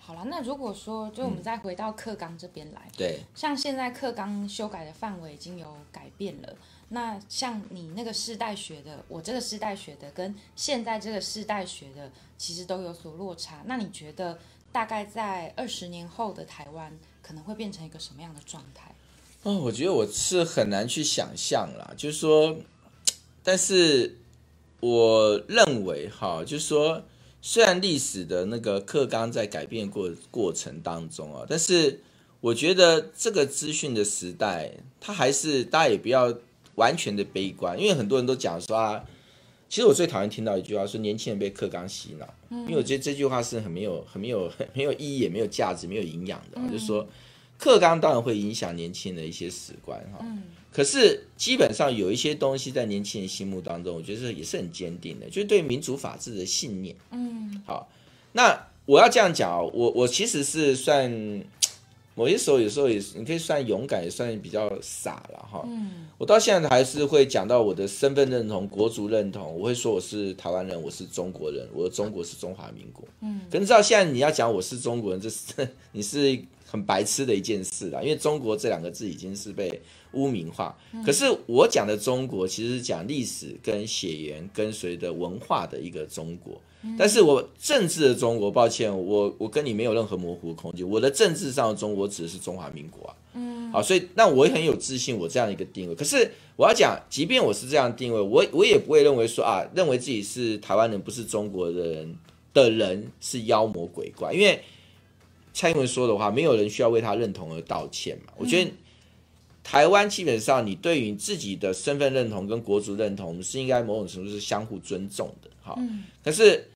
好了，那如果说就我们再回到课纲这边来，对，像现在课纲修改的范围已经有改变了。那像你那个世代学的，我这个世代学的，跟现在这个世代学的，其实都有所落差。那你觉得大概在二十年后的台湾，可能会变成一个什么样的状态？哦，我觉得我是很难去想象啦，就是说，但是我认为哈，就是说，虽然历史的那个课纲在改变过过程当中啊，但是我觉得这个资讯的时代，它还是大家也不要完全的悲观，因为很多人都讲说啊，其实我最讨厌听到一句话，说年轻人被课纲洗脑，因为我觉得这句话是很没有、很没有、很没有意义，也没有价值、没有营养的啊，就是说。课纲当然会影响年轻人的一些史观哈，可是基本上有一些东西在年轻人心目当中，我觉得也是很坚定的，就是对民主法治的信念。嗯，好，那我要这样讲哦，我我其实是算某些时候，有时候也是你可以算勇敢，也算比较傻了哈。嗯，我到现在还是会讲到我的身份认同、国族认同，我会说我是台湾人，我是中国人，我的中国是中华民国。嗯，可是知道现在你要讲我是中国人，这是 [laughs] 你是很白痴的一件事啦，因为中国这两个字已经是被污名化。可是我讲的中国，其实是讲历史跟血缘跟随的文化的一个中国。但是我政治的中国，抱歉，我我跟你没有任何模糊的空间。我的政治上的中国指的是中华民国啊。嗯，好，所以那我也很有自信，我这样一个定位。可是我要讲，即便我是这样定位，我我也不会认为说啊，认为自己是台湾人，不是中国的人的人是妖魔鬼怪，因为蔡英文说的话，没有人需要为他认同而道歉嘛。我觉得台湾基本上，你对于自己的身份认同跟国族认同是应该某种程度是相互尊重的，哈。嗯可是，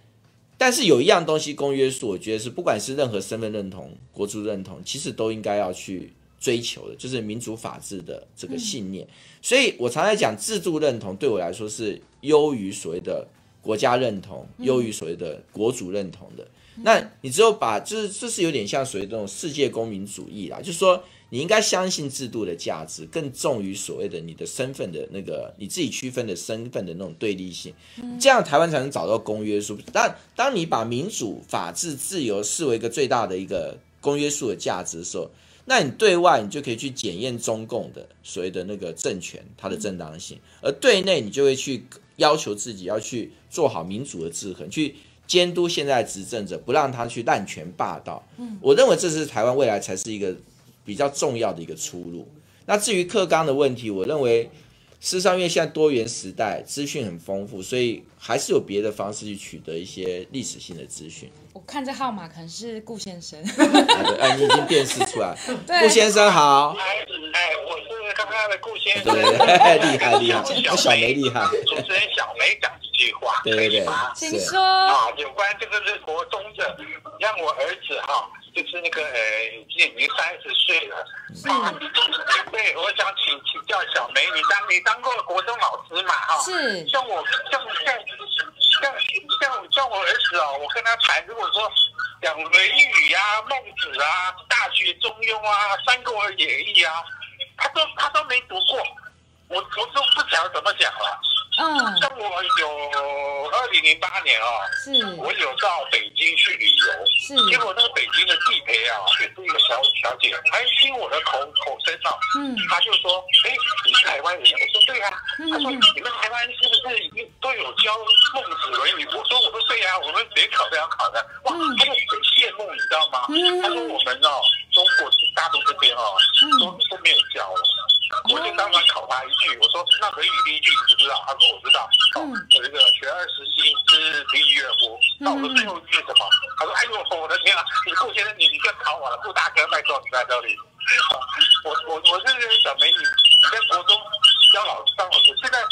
但是有一样东西公约数，我觉得是不管是任何身份认同、国族认同，其实都应该要去追求的，就是民主法治的这个信念。所以我常在讲，制度认同对我来说是优于所谓的国家认同，优于所谓的国族认同的。那你只有把，就是这是有点像所谓这种世界公民主义啦，就是说你应该相信制度的价值，更重于所谓的你的身份的那个你自己区分的身份的那种对立性，这样台湾才能找到公约数。但当你把民主、法治、自由视为一个最大的一个公约数的价值的时候，那你对外你就可以去检验中共的所谓的那个政权它的正当性，而对内你就会去要求自己要去做好民主的制衡，去监督现在执政者，不让他去滥权霸道。嗯，我认为这是台湾未来才是一个比较重要的一个出路。那至于克刚的问题，我认为事实上因为现在多元时代，资讯很丰富，所以还是有别的方式去取得一些历史性的资讯。我看这号码可能是顾先生。[laughs] 哎，你已经辨识出来。[laughs] 对顾先生好。哎哎，我是刚刚的顾先生。厉害厉害，那小梅厉害。主持人小梅讲几句话，对对对，请说。啊，有关这个是国中的，让我儿子哈，就是那个呃，已经三十岁了。啊，对，我想请请教小梅，你当你当过国中老师嘛？哈，是。像我像像像像像我儿子哦，我跟他谈，如果说讲《论语》啊、孟子啊、《大学》《中庸》啊、《三国演义》啊，他都他都没读过，我我都不晓得怎么讲了。嗯，像我有二零零八年哦，是我有到北京去旅游，是结果那个北京的地陪啊，也是一个小小姐，她一听我的口口声哦，嗯她就说，哎，你是台湾人？我说对啊，嗯她说你们台湾是不是都有教孟子论语？我说我说对啊，我们谁考都要考的，哇，她就很羡慕，你知道吗？嗯她说我们哦，中国大陆这边哦，都都没有教了。我就当场考他一句，我说那《论语》第一句你知不知道？他说我知道。哦，我这个“学而时习之，不亦乐乎”。那我说最后一句什么？他说：“哎呦，我的天啊！你顾先生，你你这样考我了，顾大哥拜托你在这里。”我我我是小美女你在国中教老师当老师，现在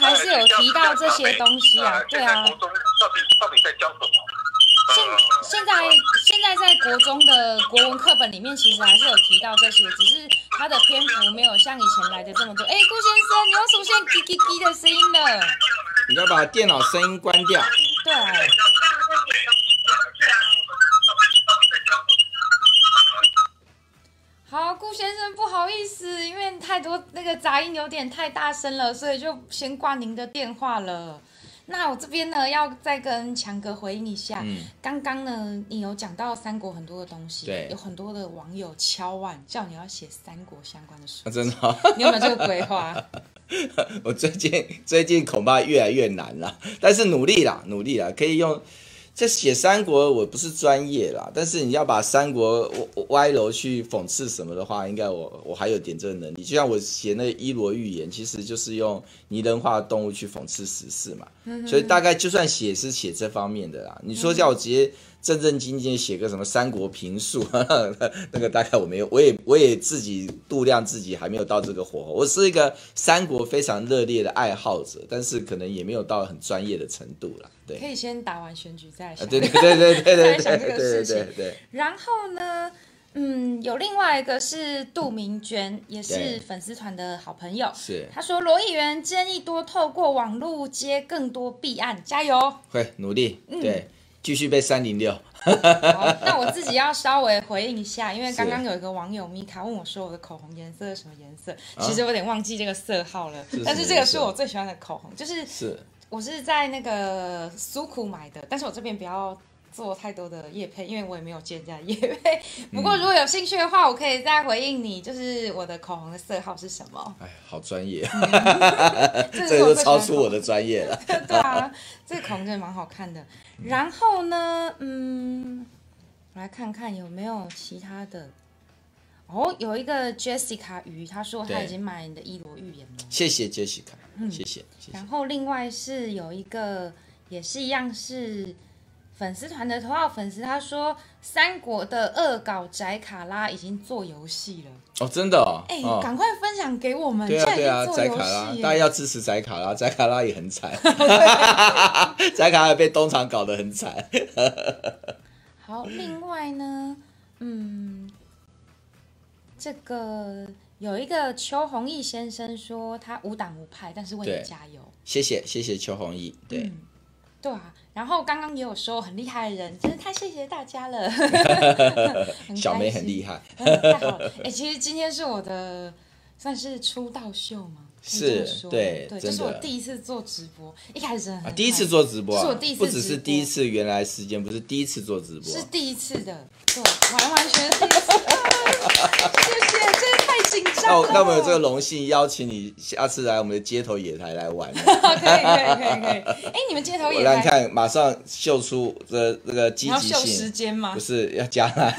还是有提到这些东西啊，对啊。国中到底到底在教什么？现现在现在在国中的国文课本里面，其实还是有提到这些，只是它的篇幅没有像以前来的这么多。哎，顾先生，你又出现滴滴滴的声音了。你要把电脑声音关掉。杂音有点太大声了，所以就先挂您的电话了。那我这边呢，要再跟强哥回应一下。嗯，刚刚呢，你有讲到三国很多的东西，对，有很多的网友敲碗叫你要写三国相关的书，啊、真的、哦？你有没有这个规划？[laughs] 我最近最近恐怕越来越难了，但是努力啦，努力啦，可以用。这写三国我不是专业啦，但是你要把三国歪楼去讽刺什么的话，应该我我还有点这个能力。就像我写那伊罗寓言，其实就是用拟人化的动物去讽刺时事嘛，嗯所以大概就算写是写这方面的啦。你说叫我直接正正经经写个什么三国评述，[laughs] 那个大概我没有，我也我也自己度量自己还没有到这个火候。我是一个三国非常热烈的爱好者，但是可能也没有到很专业的程度了。对，可以先打完选举再想。对对对对对对 [laughs] 想这个事情。对对。然后呢，嗯，有另外一个是杜明娟，也是粉丝团的好朋友。是。他说罗议员建议多透过网络接更多弊案，加油。会努力。对，继续被三零六。好，那我自己要稍微回应一下，因为刚刚有一个网友米卡问我说我的口红颜色是什么颜色，其实我有点忘记这个色号了，但是这个是我最喜欢的口红，就是是。我是在那个苏库买的，但是我这边不要做太多的夜配，因为我也没有接人家夜配。不过如果有兴趣的话，我可以再回应你，就是我的口红的色号是什么？哎，好专业，[laughs] 这个都超出我的专业了。[laughs] 对啊，这个口红真的蛮好看的。然后呢，嗯，我来看看有没有其他的。哦，有一个 Jessica 鱼，他说他已经买你的伊罗预言了。谢谢 Jessica，嗯，谢谢。然后另外是有一个也是一样是粉丝团的头号粉丝，他说三国的恶搞宅卡拉已经做游戏了。哦，真的哦。哎，赶快分享给我们。对啊对啊，宅卡拉，大家要支持宅卡拉，宅卡拉也很惨 [laughs] [laughs] 宅卡拉被东厂搞得很惨。[laughs] 好，另外呢，嗯，这个有一个邱弘毅先生说他无党无派，但是为你加油。谢谢谢谢邱弘毅，对，嗯对啊，然后刚刚也有说很厉害的人，真是太谢谢大家了。[laughs] 很小梅很厉害，嗯太好了。哎、其实今天是我的算是出道秀嘛，是对对，这是我第一次做直播，一开始真的很啊，第一次做直播、啊，是我第一次不只是第一次，原来时间不是第一次做直播是，第一次的，对，完完全是第一次。[laughs] 谢谢，真的太紧张了。那我那我们有这个荣幸邀请你下次来我们的街头野台来玩，[laughs] 可以可以可以可以。哎，你们街头我也来，让你看，马上秀出这这个积极性秀时，间吗不？是要 [laughs] 加来，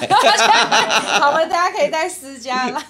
好了，大家可以带私家来，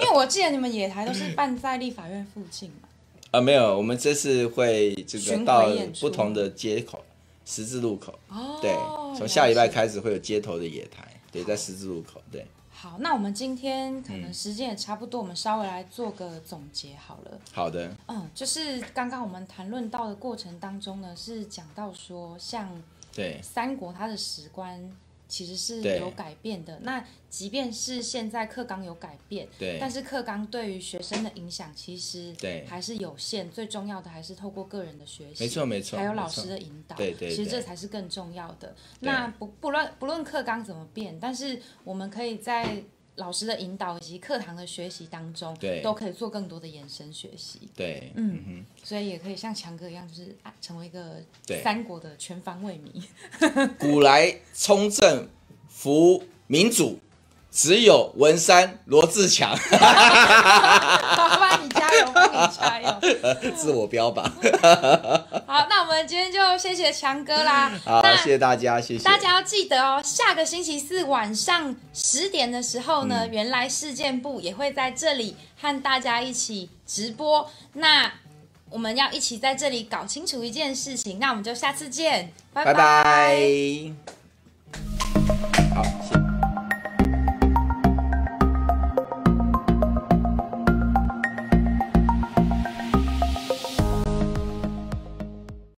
因为我记得你们野台都是办在立法院附近嘛。啊，没有，我们这次会这个到不同的街口、十字路口，哦对，从下礼拜开始会有街头的野台，对，在十字路口，对，好，那我们今天可能嗯。时间也差不多，我们稍微来做个总结好了。好的，嗯，就是刚刚我们谈论到的过程当中呢，是讲到说，像对。三国它的史观其实是有改变的。那即便是现在课纲有改变，对但是课纲对于学生的影响其实对还是有限。最重要的还是透过个人的学习，没错没错还有老师的引导，对对其实这才是更重要的。那不不论不论课纲怎么变，但是我们可以在老师的引导以及课堂的学习当中，对都可以做更多的延伸学习。对，嗯哼所以也可以像强哥一样，就是啊，成为一个对三国的全方位迷。哼，[laughs] 古来冲正服民主，只有文山罗志强，[laughs] 好，帮你加油，帮你加油。[laughs] 自我标榜。好，那我们今天就谢谢强哥啦。好，谢谢大家，谢谢。大家要记得哦，下个星期四晚上十点的时候呢，嗯原来事件部也会在这里和大家一起直播。那我们要一起在这里搞清楚一件事情，那我们就下次见，拜拜拜。好，谢谢。